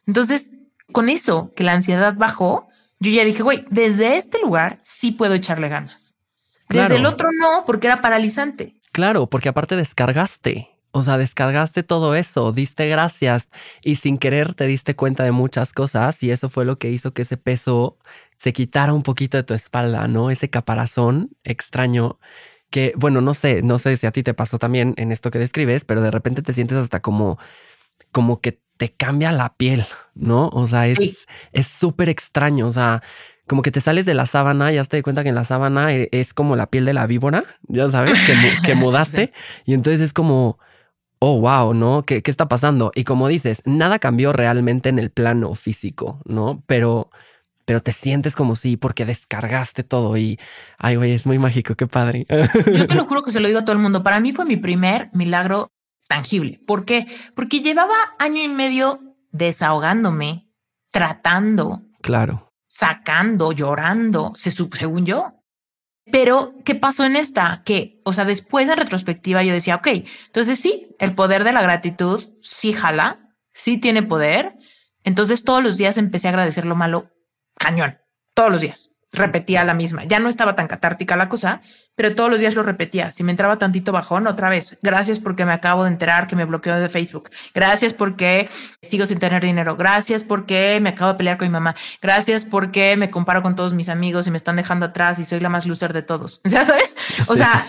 [SPEAKER 2] Entonces, con eso que la ansiedad bajó, yo ya dije, güey, desde este lugar sí puedo echarle ganas. Desde el otro no, porque era paralizante.
[SPEAKER 1] Claro, porque aparte descargaste. O sea, descargaste todo eso, diste gracias y sin querer te diste cuenta de muchas cosas y eso fue lo que hizo que ese peso se quitara un poquito de tu espalda, ¿no? Ese caparazón extraño que, bueno, no sé, no sé si a ti te pasó también en esto que describes, pero de repente te sientes hasta como, como que te cambia la piel, ¿no? O sea, es súper extraño, o sea, como que te sales de la sábana y ya te das cuenta que en la sábana e, es como la piel de la víbora, ya sabes, que, mudaste. Y entonces es como, oh, wow, ¿no? ¿Qué, ¿Qué está pasando? Y como dices, nada cambió realmente en el plano físico, ¿no? Pero pero te sientes como si porque descargaste todo y ay, güey, es muy mágico, qué padre.
[SPEAKER 2] Yo te lo juro que se lo digo a todo el mundo. Para mí fue mi primer milagro tangible. ¿Por qué? Porque llevaba año y medio desahogándome, tratando.
[SPEAKER 1] Claro.
[SPEAKER 2] Sacando, llorando, se, según yo. Pero, ¿qué pasó en esta? Que, o sea, después en retrospectiva yo decía, ok, entonces sí, el poder de la gratitud sí jala, sí tiene poder. Entonces todos los días empecé a agradecer lo malo cañón, todos los días repetía la misma. Ya no estaba tan catártica la cosa, pero todos los días lo repetía. Si me entraba tantito bajón, otra vez. Gracias porque me acabo de enterar que me bloqueó de Facebook. Gracias porque sigo sin tener dinero. Gracias porque me acabo de pelear con mi mamá. Gracias porque me comparo con todos mis amigos y me están dejando atrás y soy la más loser de todos. ¿Ya sabes? O sea,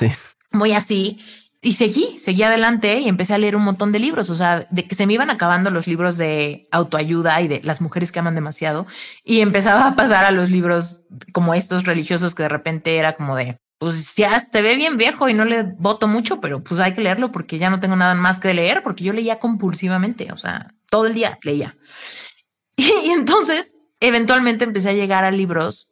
[SPEAKER 2] muy así. Y seguí, seguí adelante y empecé a leer un montón de libros, o sea, de que se me iban acabando los libros de autoayuda y de las mujeres que aman demasiado y empezaba a pasar a los libros como estos religiosos que de repente era como de, pues ya se ve bien viejo y no le voto mucho, pero pues hay que leerlo porque ya no tengo nada más que leer, porque yo leía compulsivamente, o sea, todo el día leía. Y, entonces, eventualmente empecé a llegar a libros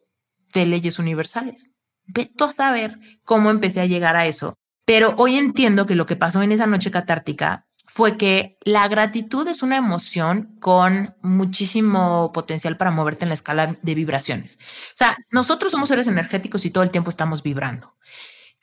[SPEAKER 2] de leyes universales. Ve tú a saber cómo empecé a llegar a eso pero hoy entiendo que lo que pasó en esa noche catártica fue que la gratitud es una emoción con muchísimo potencial para moverte en la escala de vibraciones. O sea, nosotros somos seres energéticos y todo el tiempo estamos vibrando.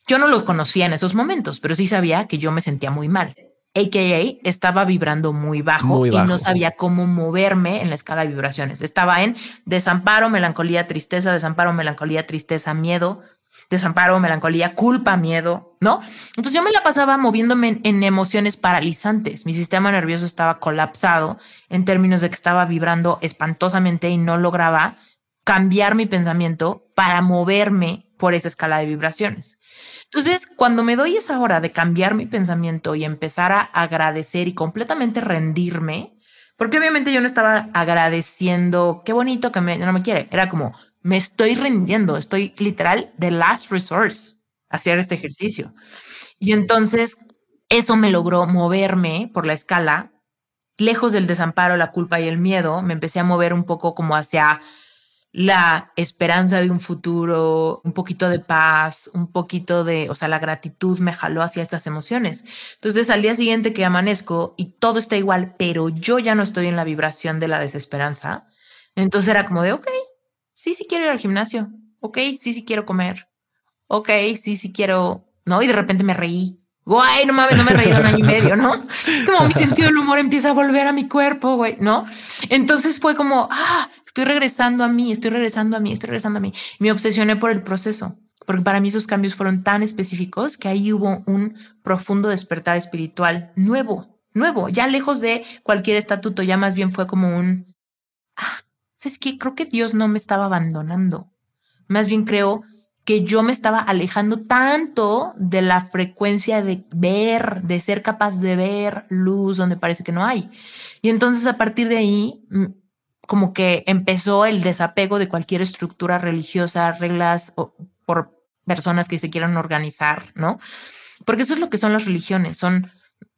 [SPEAKER 2] Yo no lo conocía en esos momentos, pero sí sabía que yo me sentía muy mal. AKA estaba vibrando muy bajo, y no sabía cómo moverme en la escala de vibraciones. Estaba en desamparo, melancolía, tristeza, desamparo, melancolía, tristeza, miedo, desamparo, melancolía, culpa, miedo, ¿no? Entonces yo me la pasaba moviéndome en, emociones paralizantes. Mi sistema nervioso estaba colapsado en términos de que estaba vibrando espantosamente y no lograba cambiar mi pensamiento para moverme por esa escala de vibraciones. Entonces, cuando me doy esa hora de cambiar mi pensamiento y empezar a agradecer y completamente rendirme, porque obviamente yo no estaba agradeciendo, qué bonito que me, no me quiere, era como, me estoy rindiendo, estoy literal de last resource hacer este ejercicio. Y entonces eso me logró moverme por la escala, lejos del desamparo, la culpa y el miedo, me empecé a mover un poco como hacia la esperanza de un futuro, un poquito de paz, un poquito de, o sea, la gratitud me jaló hacia estas emociones. Entonces, al día siguiente que amanezco y todo está igual, pero yo ya no estoy en la vibración de la desesperanza, entonces era como de, ok, sí, sí quiero ir al gimnasio, ok, sí, sí quiero comer, ok, sí, sí quiero, ¿no? Y de repente me reí. Guay, no mames, no me he reído un año y medio, ¿no? Como mi sentido del humor empieza a volver a mi cuerpo, güey, ¿no? Entonces fue como, ah, estoy regresando a mí, estoy regresando a mí, estoy regresando a mí. Me obsesioné por el proceso, porque para mí esos cambios fueron tan específicos que ahí hubo un profundo despertar espiritual nuevo, nuevo, ya lejos de cualquier estatuto, ya más bien fue como un, ah, es que creo que Dios no me estaba abandonando. Más bien creo que yo me estaba alejando tanto de la frecuencia de ver, de ser capaz de ver luz donde parece que no hay. Y entonces a partir de ahí, mm, como que empezó el desapego de cualquier estructura religiosa, reglas o por personas que se quieran organizar, ¿no? Porque eso es lo que son las religiones. Son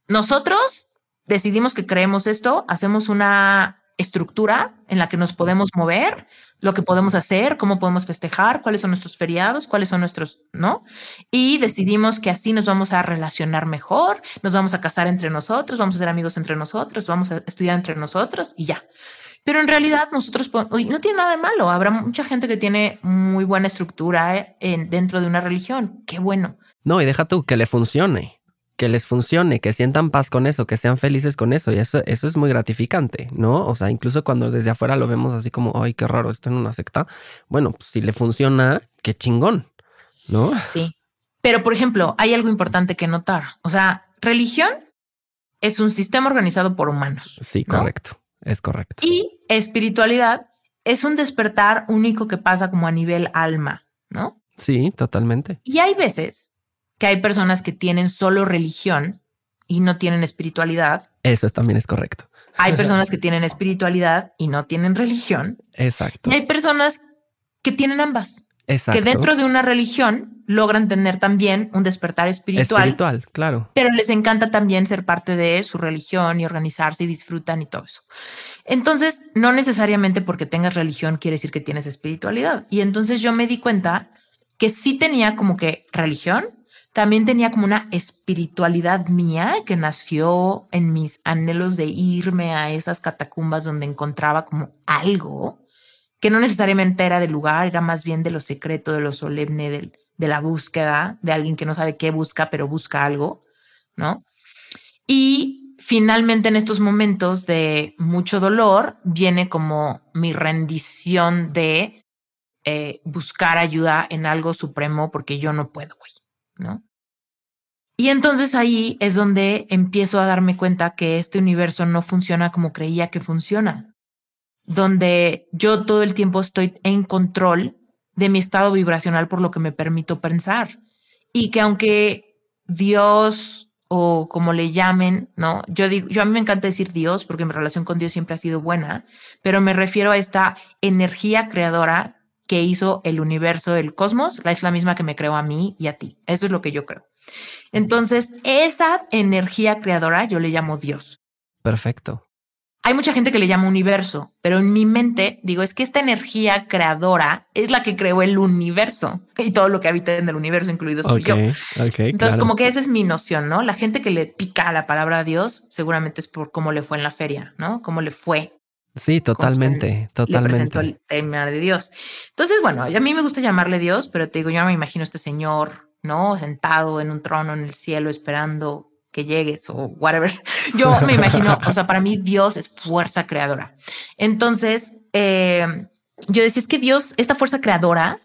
[SPEAKER 2] nosotros decidimos que creemos esto, hacemos una estructura en la que nos podemos mover, lo que podemos hacer, cómo podemos festejar, cuáles son nuestros feriados, cuáles son nuestros, ¿no? Y decidimos que así nos vamos a relacionar mejor, nos vamos a casar entre nosotros, vamos a ser amigos entre nosotros, vamos a estudiar entre nosotros y ya. Pero en realidad nosotros no tiene nada de malo. Habrá mucha gente que tiene muy buena estructura eh, en, dentro de una religión. Qué bueno.
[SPEAKER 1] No, y deja tú que le funcione que les funcione, que sientan paz con eso, que sean felices con eso. Y eso, eso es muy gratificante, ¿no? O sea, incluso cuando desde afuera lo vemos así como, ay, qué raro, está en una secta. Bueno, pues si le funciona, qué chingón, ¿no?
[SPEAKER 2] Sí. Pero, por ejemplo, hay algo importante que notar. O sea, religión es un sistema organizado por humanos.
[SPEAKER 1] Sí, correcto. Es correcto.
[SPEAKER 2] Y espiritualidad es un despertar único que pasa como a nivel alma, ¿no?
[SPEAKER 1] Sí, totalmente.
[SPEAKER 2] Y hay veces que hay personas que tienen solo religión y no tienen espiritualidad.
[SPEAKER 1] Eso también es correcto.
[SPEAKER 2] Hay personas que tienen espiritualidad y no tienen religión.
[SPEAKER 1] Exacto.
[SPEAKER 2] Y hay personas que tienen ambas. Exacto. Que dentro de una religión logran tener también un despertar espiritual.
[SPEAKER 1] Espiritual, claro.
[SPEAKER 2] Pero les encanta también ser parte de su religión y organizarse y disfrutan y todo eso. Entonces, no necesariamente porque tengas religión quiere decir que tienes espiritualidad. Y entonces yo me di cuenta que sí tenía como que religión, también tenía como una espiritualidad mía que nació en mis anhelos de irme a esas catacumbas donde encontraba como algo que no necesariamente era del lugar, era más bien de lo secreto, de lo solemne, de, la búsqueda, de alguien que no sabe qué busca, pero busca algo, ¿no? Y finalmente en estos momentos de mucho dolor viene como mi rendición de eh, buscar ayuda en algo supremo porque yo no puedo, güey. Y entonces ahí es donde empiezo a darme cuenta que este universo no funciona como creía que funciona, donde yo todo el tiempo estoy en control de mi estado vibracional por lo que me permito pensar y que aunque Dios o como le llamen, ¿no? Yo digo, yo a mí me encanta decir Dios porque mi relación con Dios siempre ha sido buena, pero me refiero a esta energía creadora que hizo el universo, el cosmos, es la misma que me creó a mí y a ti. Eso es lo que yo creo. Entonces, esa energía creadora yo le llamo Dios.
[SPEAKER 1] Perfecto.
[SPEAKER 2] Hay mucha gente que le llama universo, pero en mi mente digo, es que esta energía creadora es la que creó el universo y todo lo que habita en el universo, incluido okay, yo. Entonces, como que esa es mi noción, ¿no? La gente que le pica a la palabra Dios seguramente es por cómo le fue en la feria, ¿no? Cómo le fue
[SPEAKER 1] Sí, totalmente, totalmente. Le presentó
[SPEAKER 2] el tema de Dios. Entonces, bueno, a mí me gusta llamarle Dios, pero te digo, yo no me imagino este señor, ¿no? Sentado en un trono en el cielo esperando que llegues o whatever. Yo me imagino, o sea, para mí Dios es fuerza creadora. Entonces, eh, yo decía, es que Dios, esta fuerza creadora,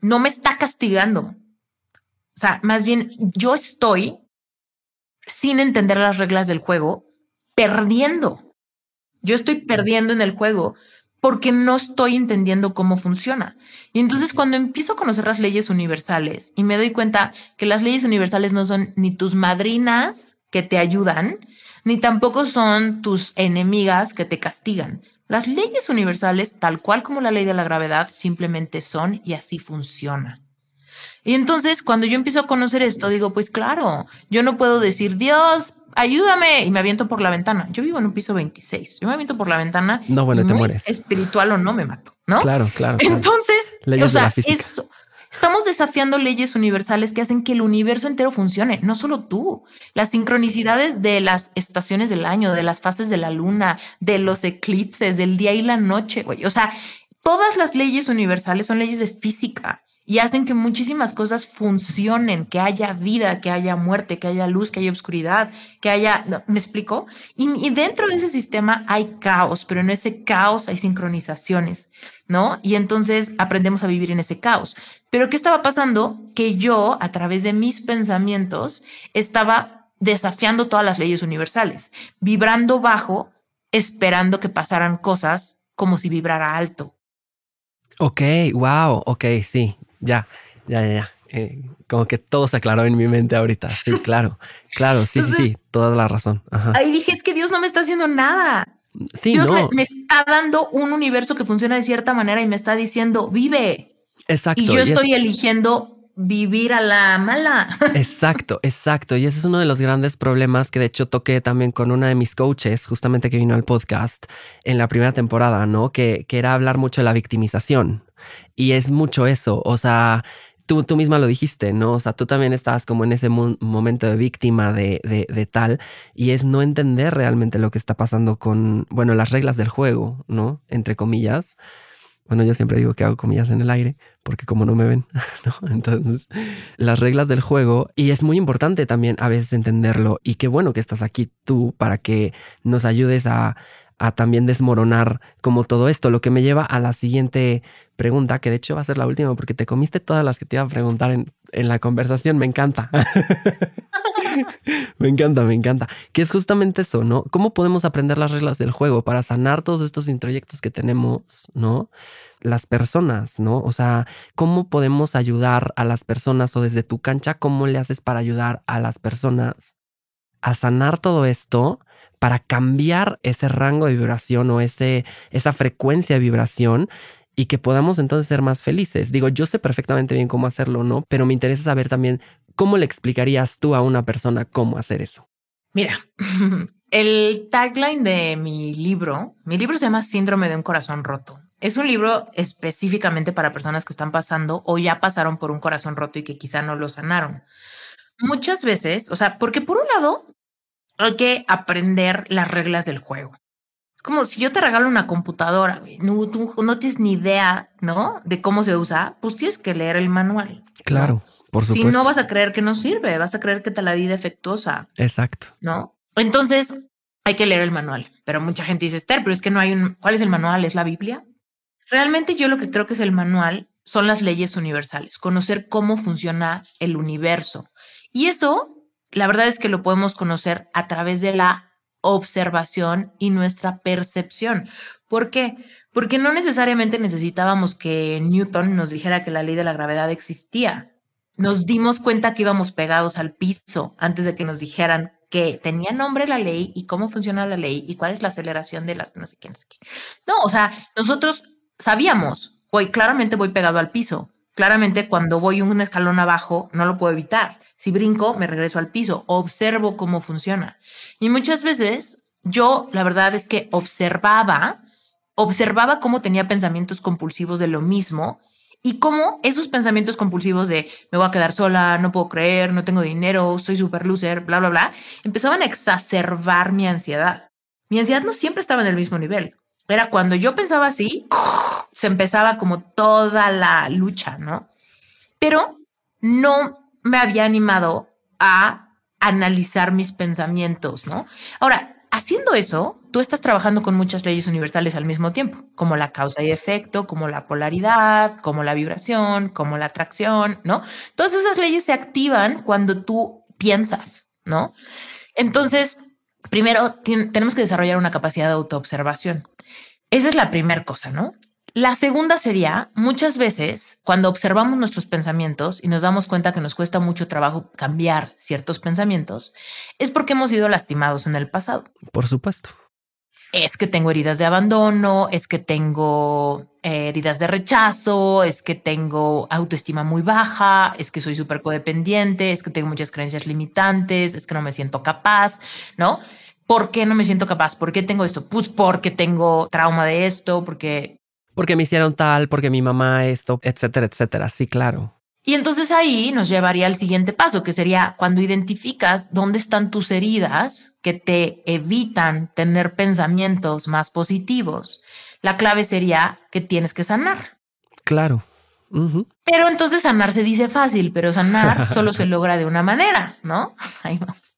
[SPEAKER 2] no me está castigando. O sea, más bien yo estoy sin entender las reglas del juego, perdiendo. Yo estoy perdiendo en el juego porque no estoy entendiendo cómo funciona. Y entonces cuando empiezo a conocer las leyes universales y me doy cuenta que las leyes universales no son ni tus madrinas que te ayudan, ni tampoco son tus enemigas que te castigan. Las leyes universales, tal cual como la ley de la gravedad, simplemente son y así funciona. Y entonces cuando yo empiezo a conocer esto, digo, pues claro, yo no puedo decir, Dios, ayúdame, y me aviento por la ventana. Yo vivo en un piso 26, yo me aviento por la ventana.
[SPEAKER 1] No, bueno, te mueres.
[SPEAKER 2] Espiritual o no, me mato, ¿no?
[SPEAKER 1] Claro, claro.
[SPEAKER 2] Entonces, o sea, eso, estamos desafiando leyes universales que hacen que el universo entero funcione, no solo tú. Las sincronicidades de las estaciones del año, de las fases de la luna, de los eclipses, del día y la noche, güey. O sea, todas las leyes universales son leyes de física y hacen que muchísimas cosas funcionen, que haya vida, que haya muerte, que haya luz, que haya oscuridad, que haya, ¿me explico? Y, dentro de ese sistema hay caos, pero en ese caos hay sincronizaciones, ¿no? Y entonces aprendemos a vivir en ese caos. Pero ¿qué estaba pasando? Que yo, a través de mis pensamientos, estaba desafiando todas las leyes universales, vibrando bajo, esperando que pasaran cosas como si vibrara alto.
[SPEAKER 1] Ok, wow, ok, sí, ya, ya, ya, ya. Eh, como que todo se aclaró en mi mente ahorita. Sí, claro, claro, sí, sí, sí, toda la razón.
[SPEAKER 2] Ahí dije, es que Dios no me está haciendo nada.
[SPEAKER 1] Sí,
[SPEAKER 2] Dios me, está dando un universo que funciona de cierta manera y me está diciendo, vive.
[SPEAKER 1] Exacto.
[SPEAKER 2] Y yo estoy eligiendo vivir a la mala.
[SPEAKER 1] Exacto, exacto. Y ese es uno de los grandes problemas que de hecho toqué también con una de mis coaches, justamente que vino al podcast en la primera temporada, ¿no? Que, que era hablar mucho de la victimización. Y es mucho eso, o sea, tú, tú misma lo dijiste, ¿no? O sea, tú también estabas como en ese momento de víctima de, de, de, tal, y es no entender realmente lo que está pasando con, bueno, las reglas del juego, ¿no? Entre comillas. Bueno, yo siempre digo que hago comillas en el aire, porque como no me ven, ¿no? Entonces, las reglas del juego, y es muy importante también a veces entenderlo, y qué bueno que estás aquí tú para que nos ayudes a, a también desmoronar como todo esto, lo que me lleva a la siguiente pregunta, que de hecho va a ser la última porque te comiste todas las que te iba a preguntar en, en la conversación, me encanta. me encanta, me encanta. Que es justamente eso, ¿no? ¿Cómo podemos aprender las reglas del juego para sanar todos estos introyectos que tenemos, ¿no? Las personas, ¿no? O sea, ¿cómo podemos ayudar a las personas o desde tu cancha, cómo le haces para ayudar a las personas a sanar todo esto para cambiar ese rango de vibración o ese, esa frecuencia de vibración y que podamos entonces ser más felices. Digo, yo sé perfectamente bien cómo hacerlo, ¿no? Pero me interesa saber también cómo le explicarías tú a una persona cómo hacer eso.
[SPEAKER 2] Mira, el tagline de mi libro, mi libro se llama Síndrome de un corazón roto. Es un libro específicamente para personas que están pasando o ya pasaron por un corazón roto y que quizá no lo sanaron. Muchas veces, o sea, porque por un lado, hay que aprender las reglas del juego. Como si yo te regalo una computadora, no, tú no tienes ni idea, ¿no? De cómo se usa, pues tienes que leer el manual.
[SPEAKER 1] Claro, por supuesto.
[SPEAKER 2] Si no vas a creer que no sirve, vas a creer que te la di defectuosa.
[SPEAKER 1] Exacto.
[SPEAKER 2] ¿No? Entonces hay que leer el manual. Pero mucha gente dice, Esther, pero es que no hay un. ¿Cuál es el manual? ¿Es la Biblia? Realmente yo lo que creo que es el manual son las leyes universales, conocer cómo funciona el universo. Y eso la verdad es que lo podemos conocer a través de la observación y nuestra percepción. ¿Por qué? Porque no necesariamente necesitábamos que Newton nos dijera que la ley de la gravedad existía. Nos dimos cuenta que íbamos pegados al piso antes de que nos dijeran que tenía nombre la ley y cómo funciona la ley y cuál es la aceleración de las no sé qué. No, o sea, nosotros sabíamos, hoy claramente voy pegado al piso, Claramente, cuando voy un escalón abajo, no lo puedo evitar. Si brinco, me regreso al piso, observo cómo funciona. Y muchas veces yo, la verdad es que observaba, observaba cómo tenía pensamientos compulsivos de lo mismo y cómo esos pensamientos compulsivos de me voy a quedar sola, no puedo creer, no tengo dinero, soy super loser, bla, bla, bla, empezaban a exacerbar mi ansiedad. Mi ansiedad no siempre estaba en el mismo nivel. Era cuando yo pensaba así, se empezaba como toda la lucha, ¿no? Pero no me había animado a analizar mis pensamientos, ¿no? Ahora, haciendo eso, tú estás trabajando con muchas leyes universales al mismo tiempo, como la causa y efecto, como la polaridad, como la vibración, como la atracción, ¿no? Todas esas leyes se activan cuando tú piensas, ¿no? Entonces, primero tenemos que desarrollar una capacidad de autoobservación. Esa es la primera cosa, ¿no? La segunda sería, muchas veces, cuando observamos nuestros pensamientos y nos damos cuenta que nos cuesta mucho trabajo cambiar ciertos pensamientos, es porque hemos sido lastimados en el pasado.
[SPEAKER 1] Por supuesto.
[SPEAKER 2] Es que tengo heridas de abandono, es que tengo eh, heridas de rechazo, es que tengo autoestima muy baja, es que soy súper codependiente, es que tengo muchas creencias limitantes, es que no me siento capaz, ¿no? ¿Por qué no me siento capaz? ¿Por qué tengo esto? Pues porque tengo trauma de esto, porque
[SPEAKER 1] porque me hicieron tal, porque mi mamá esto, etcétera, etcétera. Sí, claro.
[SPEAKER 2] Y entonces ahí nos llevaría al siguiente paso, que sería cuando identificas dónde están tus heridas que te evitan tener pensamientos más positivos. La clave sería que tienes que sanar.
[SPEAKER 1] Claro.
[SPEAKER 2] Pero entonces sanar se dice fácil, pero sanar solo se logra de una manera, ¿no? Ahí vamos.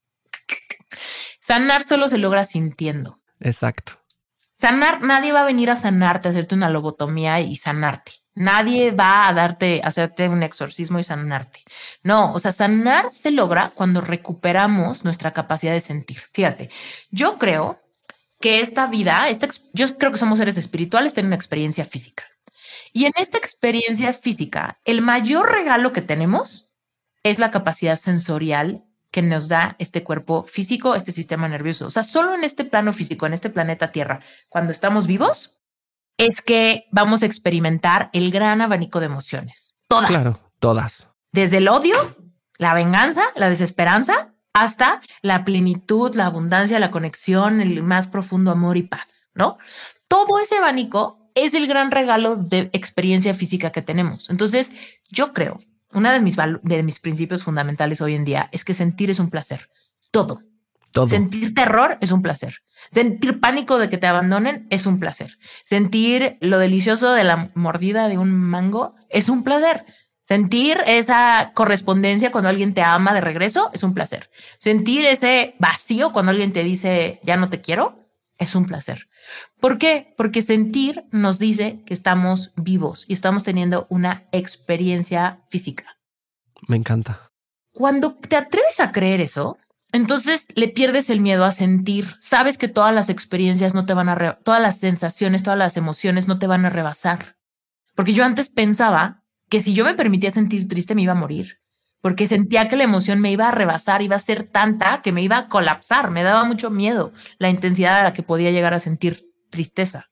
[SPEAKER 2] Sanar solo se logra sintiendo.
[SPEAKER 1] Exacto.
[SPEAKER 2] Sanar, nadie va a venir a sanarte, a hacerte una lobotomía y sanarte. Nadie va a darte, hacerte un exorcismo y sanarte. No, o sea, sanar se logra cuando recuperamos nuestra capacidad de sentir. Fíjate, yo creo que esta vida, esta, yo creo que somos seres espirituales, tienen una experiencia física. Y en esta experiencia física, el mayor regalo que tenemos es la capacidad sensorial que nos da este cuerpo físico, este sistema nervioso. O sea, solo en este plano físico, en este planeta Tierra, cuando estamos vivos, es que vamos a experimentar el gran abanico de emociones. Todas.
[SPEAKER 1] Claro, todas.
[SPEAKER 2] Desde el odio, la venganza, la desesperanza, hasta la plenitud, la abundancia, la conexión, el más profundo amor y paz, ¿no? Todo ese abanico es el gran regalo de experiencia física que tenemos. Entonces, yo creo uno de mis, de mis principios fundamentales hoy en día es que sentir es un placer. Todo. Todo. Sentir terror es un placer. Sentir pánico de que te abandonen es un placer. Sentir lo delicioso de la mordida de un mango es un placer. Sentir esa correspondencia cuando alguien te ama de regreso es un placer. Sentir ese vacío cuando alguien te dice ya no te quiero es un placer. ¿Por qué? Porque sentir nos dice que estamos vivos y estamos teniendo una experiencia física.
[SPEAKER 1] Me encanta.
[SPEAKER 2] Cuando te atreves a creer eso, entonces le pierdes el miedo a sentir. Sabes que todas las experiencias no te van a, todas las sensaciones, todas las emociones no te van a rebasar. Porque yo antes pensaba que si yo me permitía sentir triste me iba a morir porque sentía que la emoción me iba a rebasar, iba a ser tanta que me iba a colapsar, me daba mucho miedo la intensidad a la que podía llegar a sentir tristeza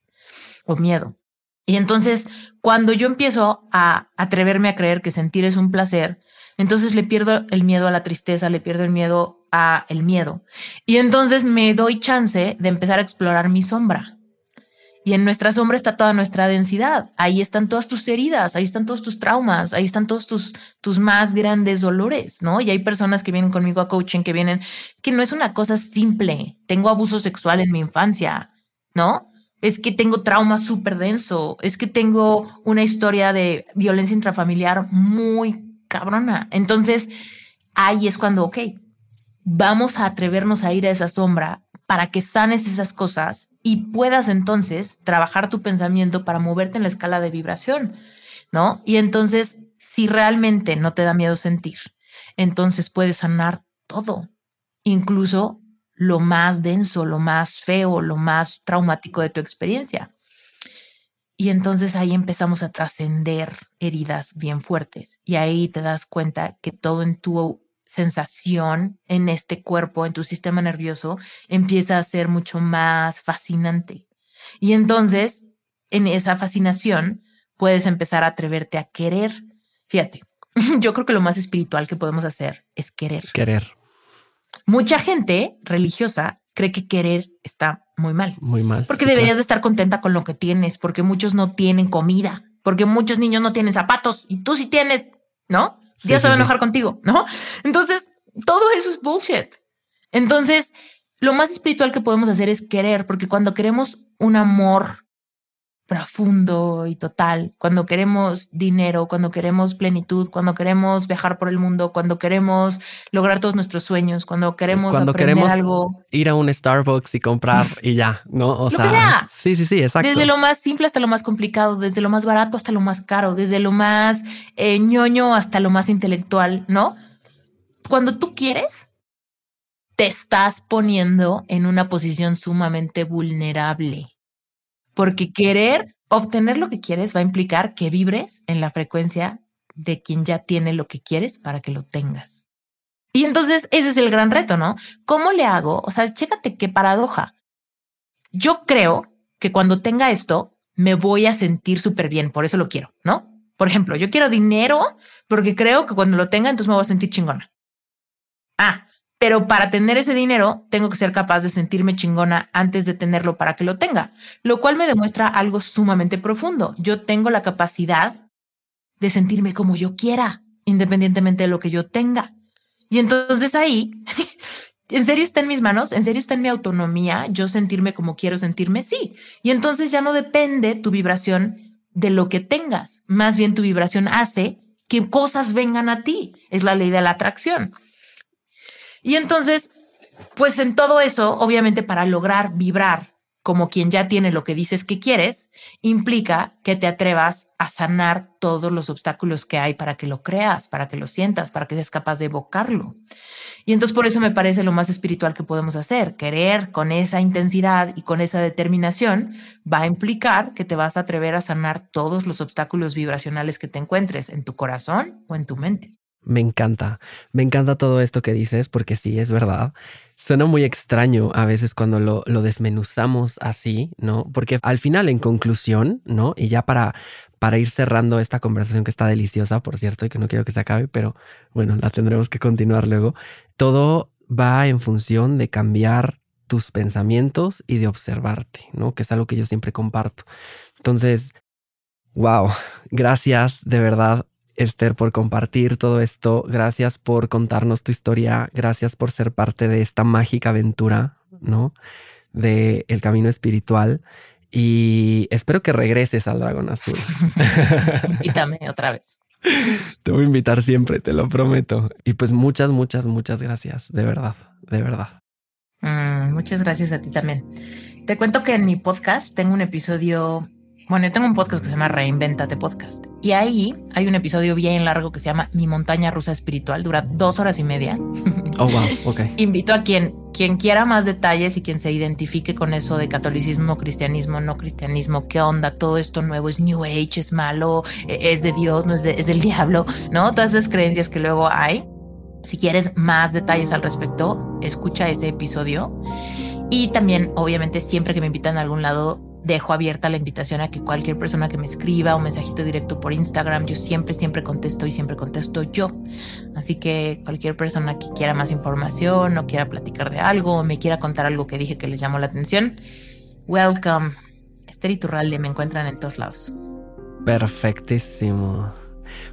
[SPEAKER 2] o miedo. Y entonces, cuando yo empiezo a atreverme a creer que sentir es un placer, entonces le pierdo el miedo a la tristeza, le pierdo el miedo a el miedo. Y entonces me doy chance de empezar a explorar mi sombra. Y en nuestra sombra está toda nuestra densidad. Ahí están todas tus heridas, ahí están todos tus traumas, ahí están todos tus, tus más grandes dolores, ¿no? Y hay personas que vienen conmigo a coaching que vienen, que no es una cosa simple. Tengo abuso sexual en mi infancia, ¿no? Es que tengo trauma súper denso, es que tengo una historia de violencia intrafamiliar muy cabrona. Entonces, ahí es cuando, ok, vamos a atrevernos a ir a esa sombra para que sanes esas cosas y puedas entonces trabajar tu pensamiento para moverte en la escala de vibración, ¿no? Y entonces, si realmente no te da miedo sentir, entonces puedes sanar todo, incluso lo más denso, lo más feo, lo más traumático de tu experiencia. Y entonces ahí empezamos a trascender heridas bien fuertes y ahí te das cuenta que todo en tu sensación en este cuerpo, en tu sistema nervioso, empieza a ser mucho más fascinante. Y entonces, en esa fascinación, puedes empezar a atreverte a querer. Fíjate, yo creo que lo más espiritual que podemos hacer es querer.
[SPEAKER 1] Querer.
[SPEAKER 2] Mucha gente religiosa cree que querer está muy mal.
[SPEAKER 1] Muy mal.
[SPEAKER 2] Porque deberías de estar contenta con lo que tienes, porque muchos no tienen comida, porque muchos niños no tienen zapatos y tú sí tienes, ¿no? Dios se va a enojar contigo, ¿no? Entonces, todo eso es bullshit. Entonces, lo más espiritual que podemos hacer es querer, porque cuando queremos un amor profundo y total, cuando queremos dinero, cuando queremos plenitud, cuando queremos viajar por el mundo, cuando queremos lograr todos nuestros sueños, cuando queremos
[SPEAKER 1] cuando queremos algo. ir a un Starbucks y comprar y ya, ¿no?
[SPEAKER 2] O sea,
[SPEAKER 1] sí, sí, sí, exacto.
[SPEAKER 2] Desde lo más simple hasta lo más complicado, desde lo más barato hasta lo más caro, desde lo más eh, ñoño hasta lo más intelectual, ¿no? Cuando tú quieres, te estás poniendo en una posición sumamente vulnerable porque querer obtener lo que quieres va a implicar que vibres en la frecuencia de quien ya tiene lo que quieres para que lo tengas. Y entonces ese es el gran reto, ¿no? ¿Cómo le hago? O sea, chécate qué paradoja. Yo creo que cuando tenga esto, me voy a sentir súper bien, por eso lo quiero, ¿no? Por ejemplo, yo quiero dinero porque creo que cuando lo tenga, entonces me voy a sentir chingona. Ah, pero para tener ese dinero tengo que ser capaz de sentirme chingona antes de tenerlo para que lo tenga, lo cual me demuestra algo sumamente profundo. Yo tengo la capacidad de sentirme como yo quiera, independientemente de lo que yo tenga. Y entonces ahí, ¿en serio está en mis manos? ¿En serio está en mi autonomía? ¿Yo sentirme como quiero sentirme? Sí. Y entonces ya no depende tu vibración de lo que tengas. Más bien tu vibración hace que cosas vengan a ti. Es la ley de la atracción. Y entonces, pues en todo eso, obviamente para lograr vibrar como quien ya tiene lo que dices que quieres, implica que te atrevas a sanar todos los obstáculos que hay para que lo creas, para que lo sientas, para que seas capaz de evocarlo. Y entonces por eso me parece lo más espiritual que podemos hacer. Querer con esa intensidad y con esa determinación va a implicar que te vas a atrever a sanar todos los obstáculos vibracionales que te encuentres en tu corazón o en tu mente.
[SPEAKER 1] Me encanta, me encanta todo esto que dices porque sí, es verdad. Suena muy extraño a veces cuando lo, desmenuzamos así, ¿no? Porque al final, en conclusión, ¿no? Y ya para, para ir cerrando esta conversación que está deliciosa, por cierto, y que no quiero que se acabe, pero bueno, la tendremos que continuar luego. Todo va en función de cambiar tus pensamientos y de observarte, ¿no? Que es algo que yo siempre comparto. Entonces, wow, gracias de verdad Esther, por compartir todo esto. Gracias por contarnos tu historia. Gracias por ser parte de esta mágica aventura, ¿no? De el camino espiritual. Y espero que regreses al Dragón Azul.
[SPEAKER 2] Invítame otra vez.
[SPEAKER 1] Te voy a invitar siempre, te lo prometo. Y pues muchas, muchas, muchas gracias. De verdad, de verdad.
[SPEAKER 2] Mm, muchas gracias a ti también. Te cuento que en mi podcast tengo un episodio bueno, yo tengo un podcast que se llama Reinventate Podcast. Y ahí hay un episodio bien largo que se llama Mi montaña rusa espiritual. Dura dos horas y media.
[SPEAKER 1] Oh, wow. Ok.
[SPEAKER 2] Invito a quien, quien quiera más detalles y quien se identifique con eso de catolicismo, cristianismo, no cristianismo, qué onda, todo esto nuevo es New Age, es malo, e, es de Dios, no es, es del diablo, ¿no? Todas esas creencias que luego hay. Si quieres más detalles al respecto, escucha ese episodio. Y también, obviamente, siempre que me invitan a algún lado, dejo abierta la invitación a que cualquier persona que me escriba un mensajito directo por Instagram, yo siempre, siempre contesto y siempre contesto yo. Así que cualquier persona que quiera más información o quiera platicar de algo o me quiera contar algo que dije que les llamó la atención, welcome. Esther Iturralde me encuentran en todos lados.
[SPEAKER 1] Perfectísimo.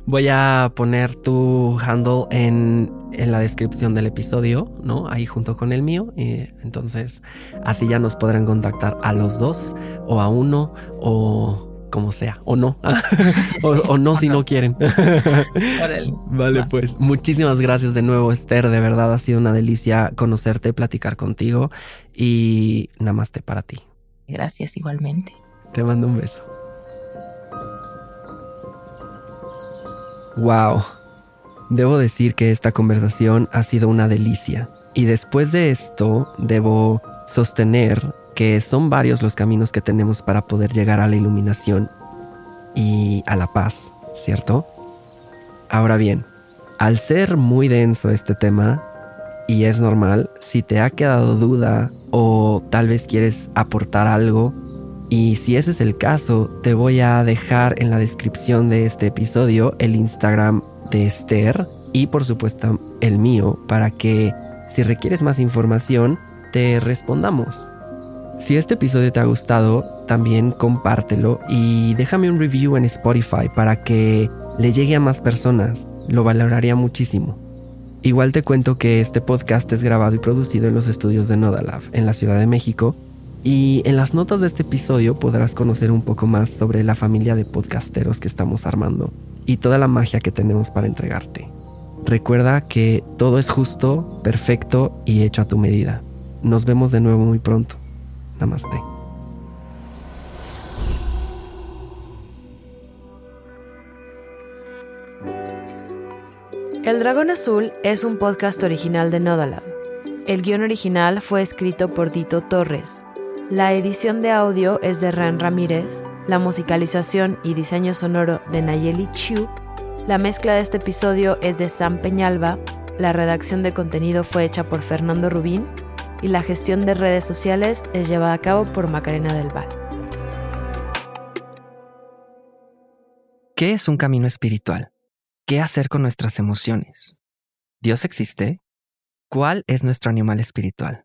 [SPEAKER 1] Voy a poner tu handle en, en, la descripción del episodio, ¿no? Ahí junto con el mío. Y entonces así ya nos podrán contactar a los dos o a uno o como sea, o no, o, no si no quieren. vale, pues muchísimas gracias de nuevo, Esther. De verdad ha sido una delicia conocerte, platicar contigo y namaste para ti.
[SPEAKER 2] Gracias igualmente.
[SPEAKER 1] Te mando un beso. Wow. Debo decir que esta conversación ha sido una delicia. Y después de esto, debo sostener que son varios los caminos que tenemos para poder llegar a la iluminación y a la paz, ¿cierto? Ahora bien, al ser muy denso este tema, y es normal, si te ha quedado duda o tal vez quieres aportar algo, y si ese es el caso, te voy a dejar en la descripción de este episodio el Instagram de Esther y por supuesto el mío para que si requieres más información te respondamos. Si este episodio te ha gustado, también compártelo y déjame un review en Spotify para que le llegue a más personas. Lo valoraría muchísimo. Igual te cuento que este podcast es grabado y producido en los estudios de Nodalab en la Ciudad de México Y en las notas de este episodio podrás conocer un poco más sobre la familia de podcasteros que estamos armando y toda la magia que tenemos para entregarte. Recuerda que todo es justo, perfecto y hecho a tu medida. Nos vemos de nuevo muy pronto. Namaste.
[SPEAKER 3] El Dragón Azul es un podcast original de Nodalab. El guion original fue escrito por Dito Torres. La edición de audio es de Ran Ramírez, la musicalización y diseño sonoro de Nayeli Chu. La mezcla de este episodio es de Sam Peñalba, la redacción de contenido fue hecha por Fernando Rubín y la gestión de redes sociales es llevada a cabo por Macarena del Val.
[SPEAKER 1] ¿Qué es un camino espiritual? ¿Qué hacer con nuestras emociones? ¿Dios existe? ¿Cuál es nuestro animal espiritual?